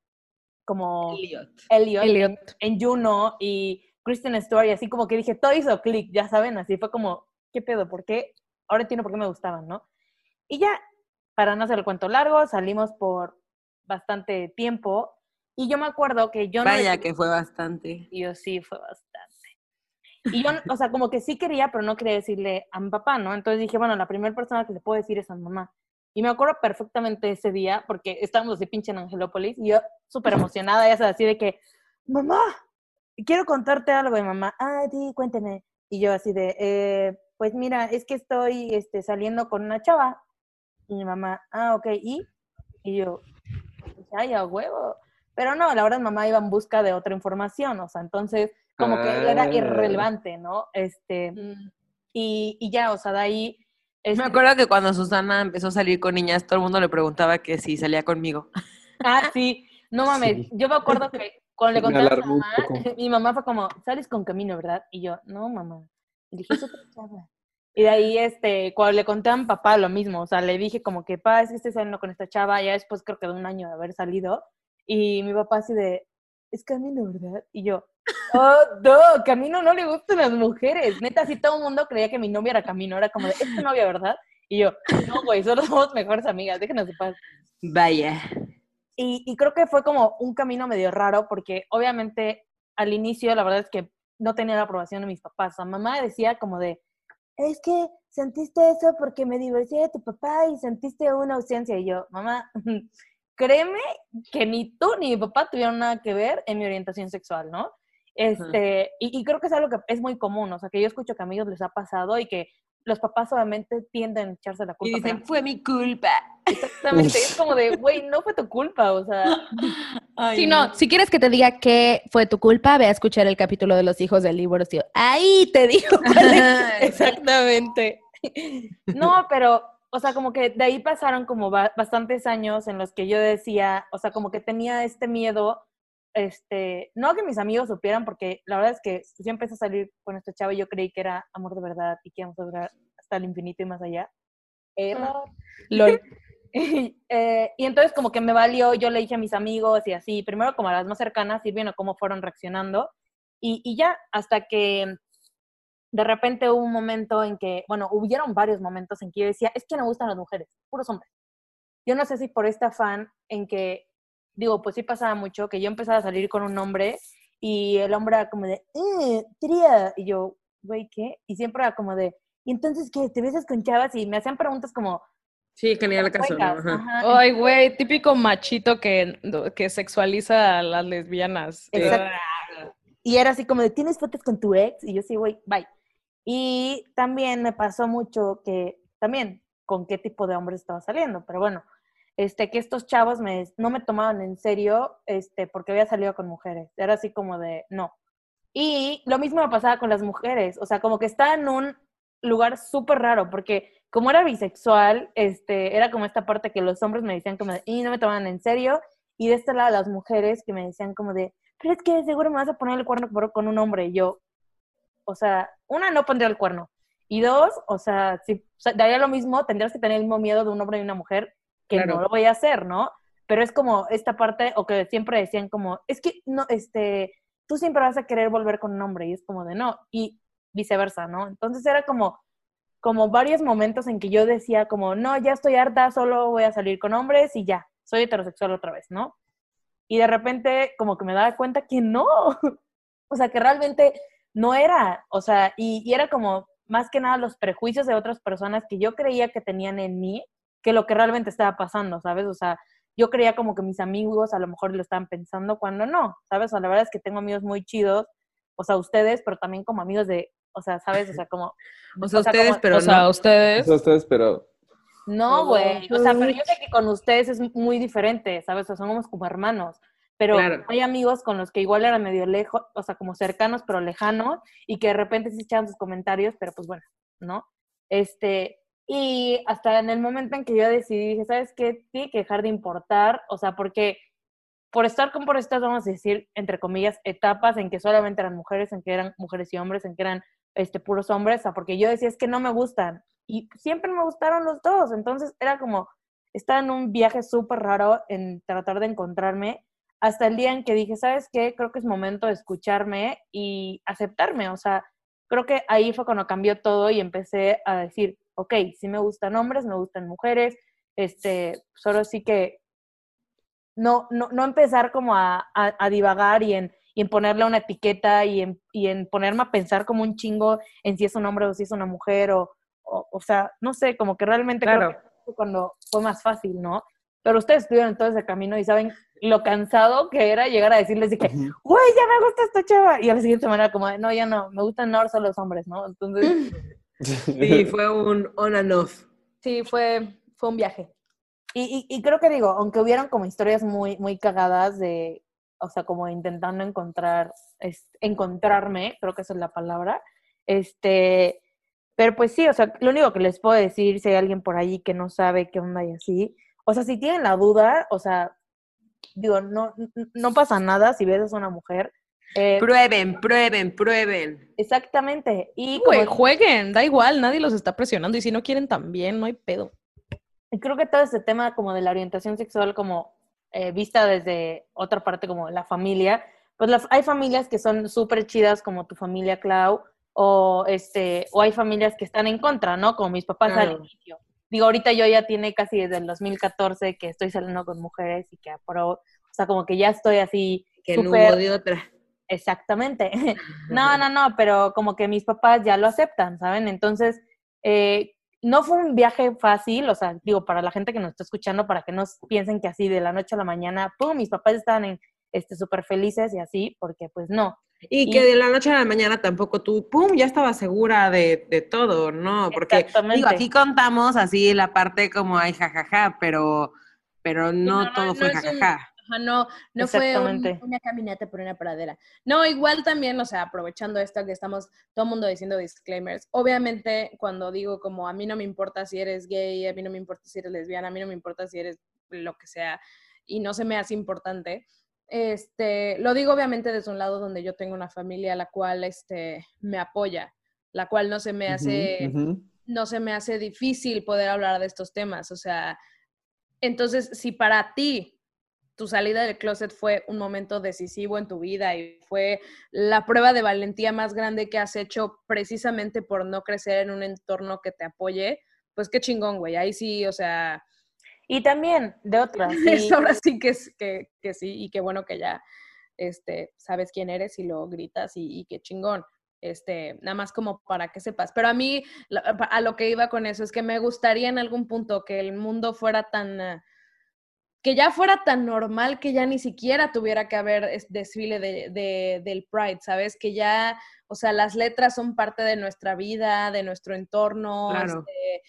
como Elliot. Elliot, Elliot. En, en Juno y Kristen Stewart, y así como que dije, todo hizo clic, ya saben, así fue como, ¿qué pedo? ¿Por qué? Ahora entiendo por qué me gustaban, ¿no? Y ya, para no hacer el cuento largo, salimos por bastante tiempo y yo me acuerdo que yo no... le- Vaya que fue bastante. y yo sí, fue bastante. Y yo, o sea, como que sí quería, pero no quería decirle a mi papá, ¿no? Entonces dije, bueno, la primera persona que le puedo decir es a mi mamá. Y me acuerdo perfectamente ese día, porque estábamos así pinche en Angelópolis, y yo súper emocionada, ya sabes, así de que, mamá, quiero contarte algo, y mamá, ah, sí, cuénteme. Y yo así de, eh, pues mira, es que estoy este, saliendo con una chava. Y mi mamá, ah, ok, ¿y? Y yo, ay, a huevo. Pero no, la verdad, mamá iba en busca de otra información, o sea, entonces, como que era Ah. irrelevante, ¿no? Este, Mm. y, y ya, o sea, de ahí... Me acuerdo que cuando Susana empezó a salir con niñas, todo el mundo le preguntaba que si salía conmigo. Ah, sí, no mames, Sí. yo me acuerdo que cuando le conté a mi mamá, mi mamá fue como, sales con Camino, ¿verdad? Y yo, no, mamá. Y dije, "Es otra chava". Y de ahí, este, cuando le conté a mi papá lo mismo, o sea, le dije como que, pa, es que estoy saliendo con esta chava, ya después creo que de un año de haber salido, y mi papá así de, es Camino, ¿verdad? Y yo, oh, no, Camino no le gustan las mujeres. Neta, así todo el mundo creía que mi novia era Camino, era como de, es tu novia, ¿verdad? Y yo, no, güey, solo somos mejores amigas, déjenos de paz. Vaya. Y, y creo que fue como un camino medio raro porque obviamente al inicio la verdad es que no tenía la aprobación de mis papás. O sea, mamá decía como de, es que sentiste eso porque me divorcié de tu papá y sentiste una ausencia. Y yo, mamá, créeme que ni tú ni mi papá tuvieron nada que ver en mi orientación sexual, ¿no? Este, y, y creo que es algo que es muy común, o sea, que yo escucho que a amigos les ha pasado y que los papás obviamente tienden a echarse la Y culpa. dicen, pero fue mi culpa. exactamente, es como de, güey, no fue tu culpa, o sea, Ay, Si no, si quieres que te diga que fue tu culpa, ve a escuchar el capítulo de los hijos del divorcio. Ahí te digo. Exactamente. No, pero, o sea, como que de ahí pasaron como ba- bastantes años en los que yo decía, o sea, como que tenía este miedo, este, no que mis amigos supieran, porque la verdad es que yo empecé a salir con esta chava y yo creí que era amor de verdad y que íbamos a durar hasta el infinito y más allá. Error. Lol. Y, eh, y entonces como que me valió, yo le dije a mis amigos y así, primero como a las más cercanas, ir viendo cómo fueron reaccionando. Y, y ya, hasta que de repente hubo un momento en que, bueno, hubieron varios momentos en que yo decía, es que no me gustan las mujeres, puros hombres. Yo no sé si por este afán en que digo, pues sí pasaba mucho, que yo empezaba a salir con un hombre y el hombre era como de, "Eh, tría, y yo, güey, ¿qué? Y siempre era como de, ¿y entonces qué? ¿Te besas con chavas? Y me hacían preguntas como, Sí, que ni al caso, ¿no? "Huecas", Ajá. ajá. Ay, güey, típico machito que, que sexualiza a las lesbianas. Exacto. Y era así como de, ¿tienes fotos con tu ex? Y yo sí, güey, bye. Y también me pasó mucho que, también, con qué tipo de hombres estaba saliendo, pero bueno, este, que estos chavos me, no me tomaban en serio, este, porque había salido con mujeres. Era así como de, no. Y lo mismo me pasaba con las mujeres, o sea, como que estaba en un lugar súper raro, porque como era bisexual, este, era como esta parte que los hombres me decían como de, y no me tomaban en serio, y de este lado las mujeres que me decían como de, pero es que seguro me vas a poner el cuerno con un hombre. Y yo, o sea, una, no pondría el cuerno. Y dos, o sea, si daría lo mismo, tendrías que tener el mismo miedo de un hombre y una mujer, que Claro. no lo voy a hacer, ¿no? Pero es como esta parte, o que siempre decían como, es que, no, este, tú siempre vas a querer volver con un hombre, y es como de no, y viceversa, ¿no? Entonces era como, como varios momentos en que yo decía como, no, ya estoy harta, solo voy a salir con hombres y ya, soy heterosexual otra vez, ¿no? Y de repente como que me daba cuenta que no, o sea, que realmente no era, o sea, y, y era como más que nada los prejuicios de otras personas que yo creía que tenían en mí, que lo que realmente estaba pasando, ¿sabes? O sea, yo creía como que mis amigos a lo mejor lo estaban pensando cuando no, ¿sabes? O sea, la verdad es que tengo amigos muy chidos, o sea, ustedes, pero también como amigos de, o sea, ¿sabes? O sea, como... O sea, o sea, ustedes, como- pero o sea, no. ustedes. Eso ustedes, pero No, güey. O sea, pero yo sé que con ustedes es muy diferente, ¿sabes? O sea, somos como hermanos. Pero Claro. hay amigos con los que igual eran medio lejos, o sea, como cercanos, pero lejanos, y que de repente sí echaban sus comentarios, pero pues bueno, ¿no? Este, y hasta en el momento en que yo decidí, dije, ¿sabes qué? Tiene que dejar de importar, o sea, porque por estar con por estas, vamos a decir, entre comillas, etapas en que solamente eran mujeres, en que eran mujeres y hombres, en que eran este, puros hombres, o sea, porque yo decía, es que no me gustan. Y siempre me gustaron los dos. Entonces era como, estaba en un viaje súper raro en tratar de encontrarme, hasta el día en que dije, ¿sabes qué? Creo que es momento de escucharme y aceptarme. O sea, creo que ahí fue cuando cambió todo y empecé a decir, ok, sí me gustan hombres, me gustan mujeres, este, solo sí que no, no, no empezar como a, a- a divagar y en, y en ponerle una etiqueta y en, y en ponerme a pensar como un chingo en si es un hombre o si es una mujer o, o, o sea, no sé, como que realmente creo Claro. que fue cuando fue más fácil, ¿no? Pero ustedes estuvieron todo ese camino y saben lo cansado que era llegar a decirles de que, güey, ya me gusta esta chava. Y a la siguiente semana como, no, ya no, me gustan ahora solo los hombres, ¿no? Entonces, Sí, fue un on and off. Sí, fue, fue un viaje. Y, y, y creo que digo, aunque hubieron como historias muy, muy cagadas de, o sea, como intentando encontrar, es, encontrarme, creo que esa es la palabra, este, pero pues sí, o sea, lo único que les puedo decir, si hay alguien por ahí que no sabe qué onda y así, o sea, si tienen la duda, o sea, digo, no, no pasa nada si ves a una mujer. eh, Prueben, prueben, prueben. exactamente. Y jueguen, da igual, nadie los está presionando y si no quieren también, no hay pedo. Y creo que todo este tema como de la orientación sexual como eh, vista desde otra parte como la familia, pues las- hay familias que son súper chidas como tu familia Clau o este o hay familias que están en contra, ¿no? Como mis papás al inicio. Digo, ahorita yo ya tiene casi desde el 2014 que estoy saliendo con mujeres y que apro, o sea, como que ya estoy así Que no súper hubo de otra. Exactamente. No, no, no, pero como que mis papás ya lo aceptan, ¿saben? Entonces, eh, no fue un viaje fácil, o sea, digo, para la gente que nos está escuchando, para que no piensen que así de la noche a la mañana, pum, mis papás estaban en, este, súper felices y así, porque pues no. Y que de la noche a la mañana tampoco tú, pum, ya estaba segura de, de todo, ¿no? Porque, digo, aquí contamos así la parte como, ay, jajaja, pero, pero no, no, todo no fue es un- jajaja. Ajá, no, no fue un- una caminata por una pradera. No, igual también, o sea, aprovechando esto que estamos todo el mundo diciendo disclaimers, obviamente cuando digo como a mí no me importa si eres gay, a mí no me importa si eres lesbiana, a mí no me importa si eres lo que sea y no se me hace importante, este, lo digo obviamente desde un lado donde yo tengo una familia la cual este, me apoya, la cual no se me hace no se me hace difícil poder hablar de estos temas. O sea, entonces, si para ti tu salida del closet fue un momento decisivo en tu vida y fue la prueba de valentía más grande que has hecho precisamente por no crecer en un entorno que te apoye, pues qué chingón, güey. Ahí sí, o sea, Y también de otras. Sí. Ahora sí que, es, que, que, sí, y qué bueno que ya este, sabes quién eres y lo gritas y, y qué chingón. Este, nada más como para que sepas. Pero a mí, a lo que iba con eso, es que me gustaría en algún punto que el mundo fuera tan, uh, que ya fuera tan normal que ya ni siquiera tuviera que haber desfile de, de, del Pride, ¿sabes? Que ya, o sea, las letras son parte de nuestra vida, de nuestro entorno, Claro. este,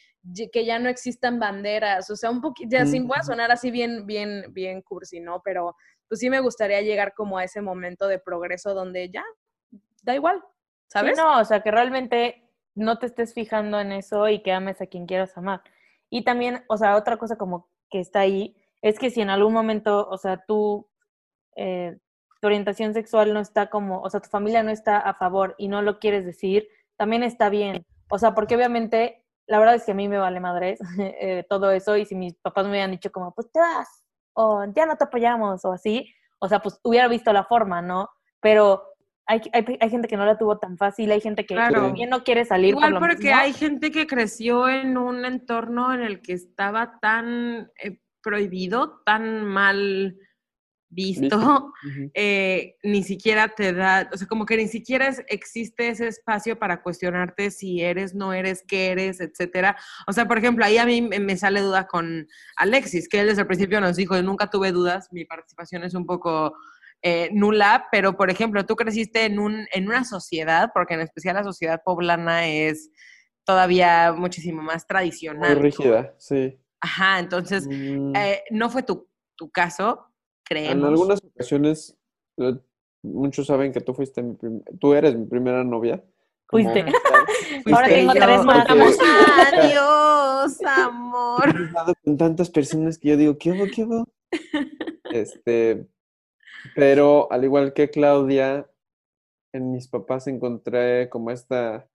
que ya no existan banderas, o sea, un poquito, ya sin voy a sonar así bien, bien, bien cursi, ¿no? Pero pues sí me gustaría llegar como a ese momento de progreso donde ya, da igual, ¿sabes? Sí, no, o sea, que realmente no te estés fijando en eso y que ames a quien quieras amar. Y también, o sea, otra cosa como que está ahí es que si en algún momento, o sea, tú, eh, tu orientación sexual no está como, o sea, tu familia no está a favor y no lo quieres decir, también está bien. O sea, porque obviamente, la verdad es que a mí me vale madres eh, todo eso y si mis papás me hubieran dicho como, pues te vas, o ya no te apoyamos, o así, o sea, pues hubiera visto la forma, ¿no? Pero hay, hay, hay, gente que no la tuvo tan fácil, hay gente que Claro. también no quiere salir. Igual por lo porque mismo. hay gente que creció en un entorno en el que estaba tan eh, prohibido, tan mal visto, eh, ni siquiera te da, o sea, como que ni siquiera es- existe ese espacio para cuestionarte si eres, no eres, qué eres, etcétera. O sea, por ejemplo, ahí a mí me sale duda con Alexis, que él desde el principio nos dijo, yo nunca tuve dudas, mi participación es un poco eh, nula, pero por ejemplo, tú creciste en, un, en una sociedad, porque en especial la sociedad poblana es todavía muchísimo más Muy tradicional. ¿no? rígida, sí. Ajá, entonces, Mm, eh, no fue tu, tu caso, creemos. en algunas ocasiones, eh, muchos saben que tú fuiste mi tú eres mi primera novia. como Fuiste. Ahora tengo yo. tres más. Adiós, amor. he estado con tantas personas que yo digo, ¿qué hubo, qué hubo? Este, pero al igual que Claudia, en mis papás encontré como esta,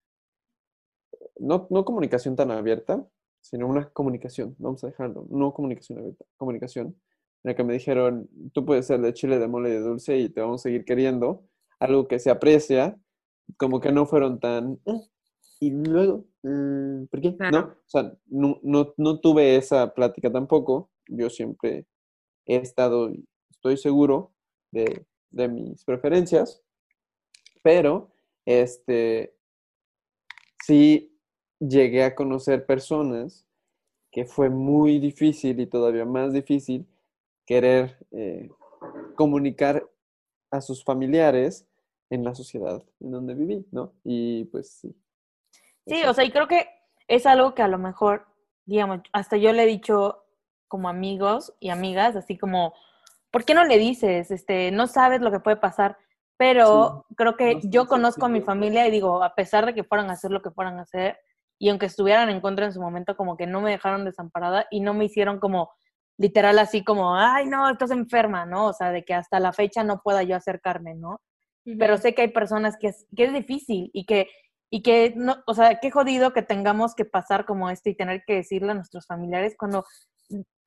no, no comunicación tan abierta, sino una comunicación, vamos a dejarlo, no comunicación abierta, comunicación, en que me dijeron, tú puedes ser de chile, de mole y de dulce y te vamos a seguir queriendo, algo que se aprecia, como que no fueron tan, "Eh, y luego, mm, ¿por qué? Claro. No, o sea, no, no, no tuve esa plática tampoco, yo siempre he estado, estoy seguro de, de mis preferencias, pero este, sí llegué a conocer personas que fue muy difícil y todavía más difícil querer eh, comunicar a sus familiares en la sociedad en donde viví, ¿no? Y pues sí. Sí, o sea, y creo que es algo que a lo mejor, digamos, hasta yo le he dicho como amigos y amigas, así como, ¿por qué no le dices? Este, no sabes lo que puede pasar. Pero creo que no yo conozco a mi familia y digo, a pesar de que fueran a hacer lo que fueran a hacer, y aunque estuvieran en contra en su momento, como que no me dejaron desamparada y no me hicieron como literal así como, ay, no, estás enferma, ¿no? O sea, de que hasta la fecha no pueda yo acercarme, ¿no? pero sé que hay personas que es, que es difícil y que, y que no, o sea, qué jodido que tengamos que pasar como esto y tener que decirle a nuestros familiares cuando,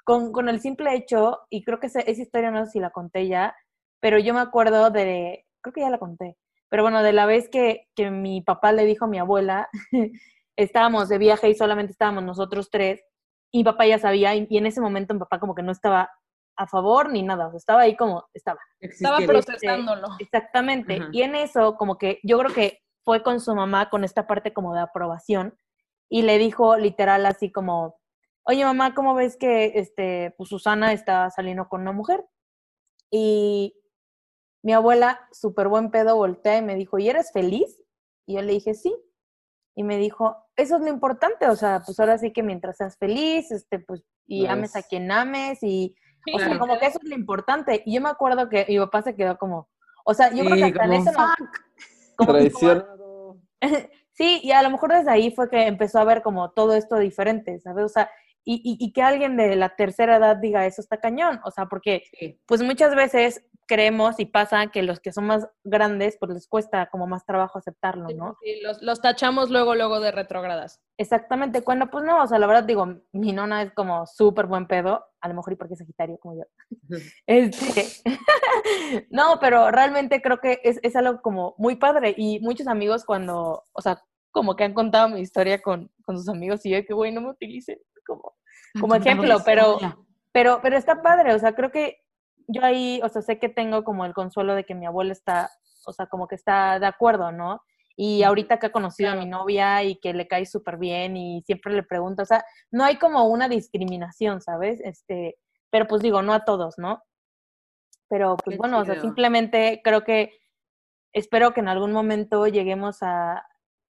con, con el simple hecho, y creo que esa, esa historia no sé si la conté ya, pero yo me acuerdo de, creo que ya la conté, pero bueno, de la vez que, que mi papá le dijo a mi abuela, estábamos de viaje y solamente estábamos nosotros tres, y mi papá ya sabía, y, y en ese momento mi papá como que no estaba a favor ni nada, o sea, estaba ahí como estaba. Estaba procesándolo. Exactamente. Ajá. Y en eso, como que yo creo que fue con su mamá, con esta parte como de aprobación, y le dijo literal así como, oye mamá, ¿cómo ves que este, pues Susana está saliendo con una mujer? Y mi abuela, súper buen pedo, voltea y me dijo, ¿y eres feliz? Y yo le dije, sí. Y me dijo, eso es lo importante, o sea, pues ahora sí que mientras seas feliz, este, pues, y ames a quien ames, y, o sea, como que eso es lo importante. Y yo me acuerdo que mi papá se quedó como, o sea, yo creo que hasta en como, eso no- como que- Traicionado. Sí, y a lo mejor desde ahí fue que empezó a ver como todo esto diferente, ¿sabes? O sea, y, y, y que alguien de la tercera edad diga eso está cañón, o sea, porque Sí. pues muchas veces creemos y pasa que los que son más grandes pues les cuesta como más trabajo aceptarlo, ¿no? Sí, los, los tachamos luego, luego de retrógradas. Exactamente, cuando pues no, o sea, la verdad digo, mi nona es como súper buen pedo, a lo mejor y porque es sagitario como yo. Este, no, pero realmente creo que es, es algo como muy padre y muchos amigos cuando, o sea, como que han contado mi historia con, con sus amigos y yo que, güey, no me utilicen como, como ejemplo, pero, Pero, pero está padre, o sea, creo que yo ahí, o sea, sé que tengo como el consuelo de que mi abuelo está, o sea, como que está de acuerdo, ¿no? Y ahorita que ha conocido a mi novia y que le cae súper bien y siempre le pregunto, o sea, no hay como una discriminación, ¿sabes? Este, pero pues digo, no a todos, ¿no? Pero pues Qué bueno, o sea, simplemente creo que espero que en algún momento lleguemos a,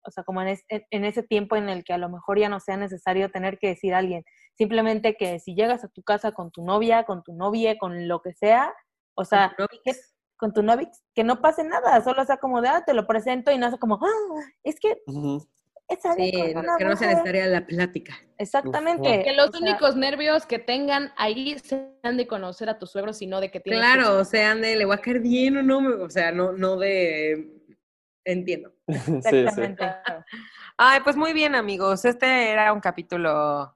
o sea, como en, es- en- en ese tiempo en el que a lo mejor ya no sea necesario tener que decir a alguien, simplemente que si llegas a tu casa con tu novia, con tu novia, con lo que sea, o sea, que- con tu novia, que no pase nada, solo sea como de, ah, te lo presento y no sea como, ah, es que Ujú. esa Sí, no- que no sea necesaria la plática. Exactamente. Que los o sea, únicos nervios que tengan ahí sean de conocer a tus suegros y no de que tienes que- Claro, o sea, de le voy a caer bien o no, o sea, no, no de entiendo. Sí, sí. Exactamente. Ay, pues muy bien, amigos. Este era un capítulo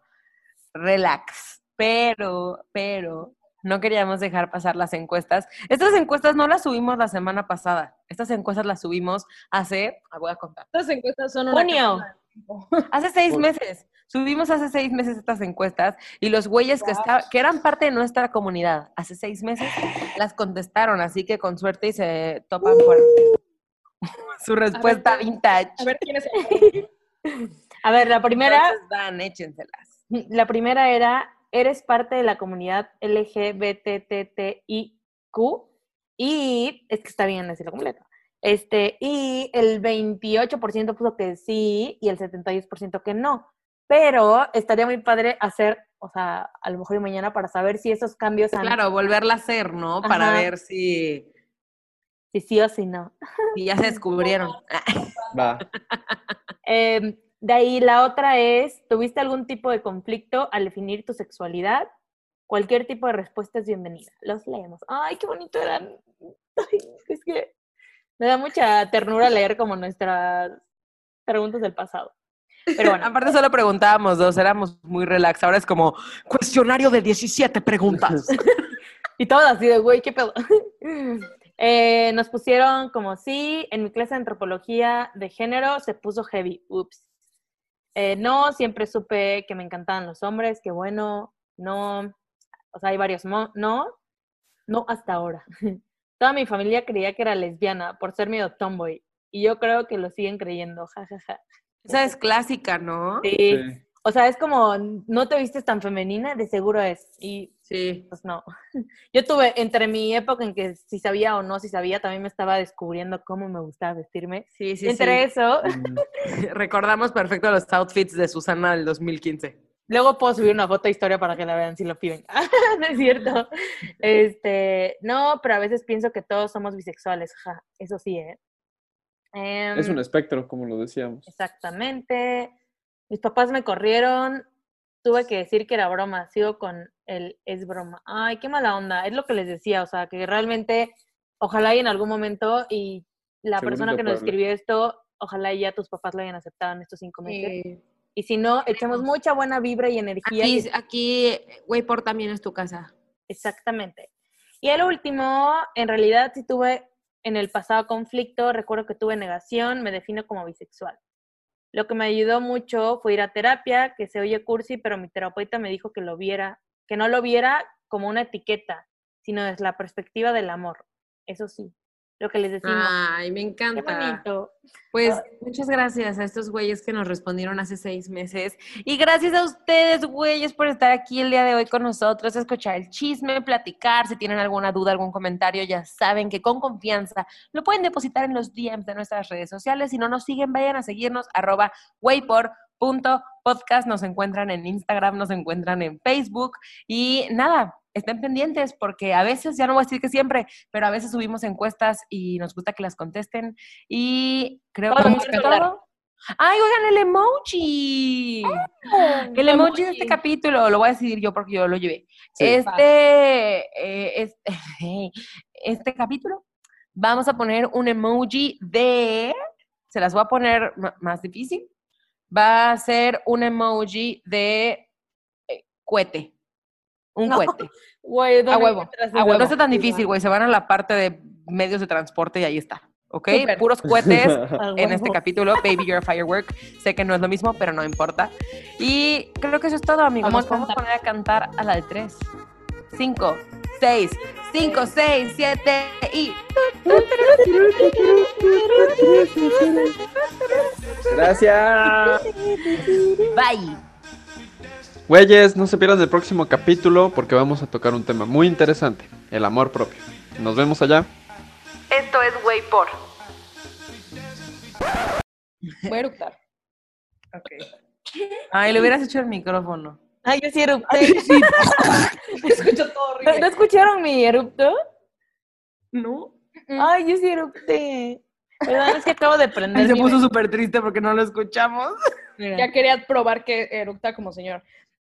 relax, pero, pero no queríamos dejar pasar las encuestas. Estas encuestas no las subimos la semana pasada. Estas encuestas las subimos hace, ah, voy a contar, Estas encuestas son Junio. hace seis meses. Subimos hace seis meses estas encuestas y los güeyes que, esta- que eran parte de nuestra comunidad hace seis meses las contestaron, así que con suerte y se topan por su respuesta pues, vintage. A ver quién es el A ver, la primera, Entonces, van, échenselas. la primera era, eres parte de la comunidad LGBTTIQ y, es que está bien decirlo completo, este, y el 28% puso que sí y el 72% que no. Pero estaría muy padre hacer, o sea, a lo mejor y mañana para saber si esos cambios han, Claro, volverla a hacer, ¿no? Para Ajá. ver si, si sí o si no. si ya se descubrieron. Va. Eh, de ahí la otra es, ¿tuviste algún tipo de conflicto al definir tu sexualidad? Cualquier tipo de respuesta es bienvenida. Los leemos. Ay, qué bonito eran. Ay, es que me da mucha ternura leer como nuestras preguntas del pasado. Pero bueno, Aparte solo preguntábamos dos, éramos muy relax. Ahora es como cuestionario de 17 preguntas. y todo así de, güey, qué pedo. Eh, nos pusieron como sí, en mi clase de antropología de género se puso heavy. Ups. Eh, no, siempre supe que me encantaban los hombres, que bueno, no. O sea, hay varios mo- no. No hasta ahora. Toda mi familia creía que era lesbiana por ser medio tomboy. Y yo creo que lo siguen creyendo, jajaja. Esa es clásica, ¿no? Sí. Sí. O sea, es como, no te vistes tan femenina, de seguro es. Y Sí. pues no. Yo tuve entre mi época en que si sabía o no, si sabía, también me estaba descubriendo cómo me gustaba vestirme. Sí, sí, entre sí. eso, Mm, Recordamos perfecto los outfits de Susana del 2015. luego puedo subir una foto de historia para que la vean si lo piden. no es cierto. Este, no, pero a veces pienso que todos somos bisexuales. Ja, eso sí, ¿eh? Em, Es un espectro, como lo decíamos. Exactamente. Mis papás me corrieron. Tuve que decir que era broma. Sigo con el es broma. Ay, qué mala onda. Es lo que les decía. O sea, que realmente, ojalá y en algún momento, y la persona que nos escribió esto, ojalá y ya tus papás lo hayan aceptado en estos cinco meses. Sí. Y si no, echemos mucha buena vibra y energía. Aquí, y- aquí, Wayport también es tu casa. Exactamente. Y el último, en realidad, si tuve en el pasado conflicto, recuerdo que tuve negación, me defino como bisexual. Lo que me ayudó mucho fue ir a terapia, que se oye cursi, pero mi terapeuta me dijo que lo viera, que no lo viera como una etiqueta, sino desde la perspectiva del amor. Eso sí, lo que les decimos. Ay, me Qué encanta. bonito. Pues muchas gracias a estos güeyes que nos respondieron hace seis meses. Y gracias a ustedes, güeyes, por estar aquí el día de hoy con nosotros, escuchar el chisme, platicar. Si tienen alguna duda, algún comentario, ya saben que con confianza lo pueden depositar en los DMs de nuestras redes sociales. Si no nos siguen, vayan a seguirnos, arroba waypor.podcast. Nos encuentran en Instagram, nos encuentran en Facebook. Y nada, estén pendientes porque a veces, ya no voy a decir que siempre, pero a veces subimos encuestas y nos gusta que las contesten. Y creo que a todo. ¡Ay, oigan, el emoji! el emoji de este capítulo lo voy a decidir yo porque yo lo llevé. Sí. Este, eh, este, este capítulo vamos a poner un emoji de, se las voy a poner más difícil, va a ser un emoji de eh, cohete, un No. cohete. Güey, A ¿dónde huevo, a huevo. No está tan difícil, güey. Se van a la parte de medios de transporte y ahí está. ¿Ok? Puros cohetes en este capítulo. Baby, you're a firework. Sé que no es lo mismo, pero no importa. Y creo que eso es todo, amigos. Vamos Nos a poner a cantar a la de tres. 5, 6, 5, 6, 7 y... Gracias. Bye. Güeyes, no se pierdan el próximo capítulo porque vamos a tocar un tema muy interesante, el amor propio. Nos vemos allá. Esto es Güey por. Voy a eructar. Ay, le hubieras hecho el micrófono. Ay, yo sí erupté. Escucho todo horrible. ¿No escucharon mi erupto? ¿No? Ay, yo sí erupté. Perdón, es que acabo de prender. Se puso súper triste porque no lo escuchamos. Mira. Ya quería probar que eructa como señor.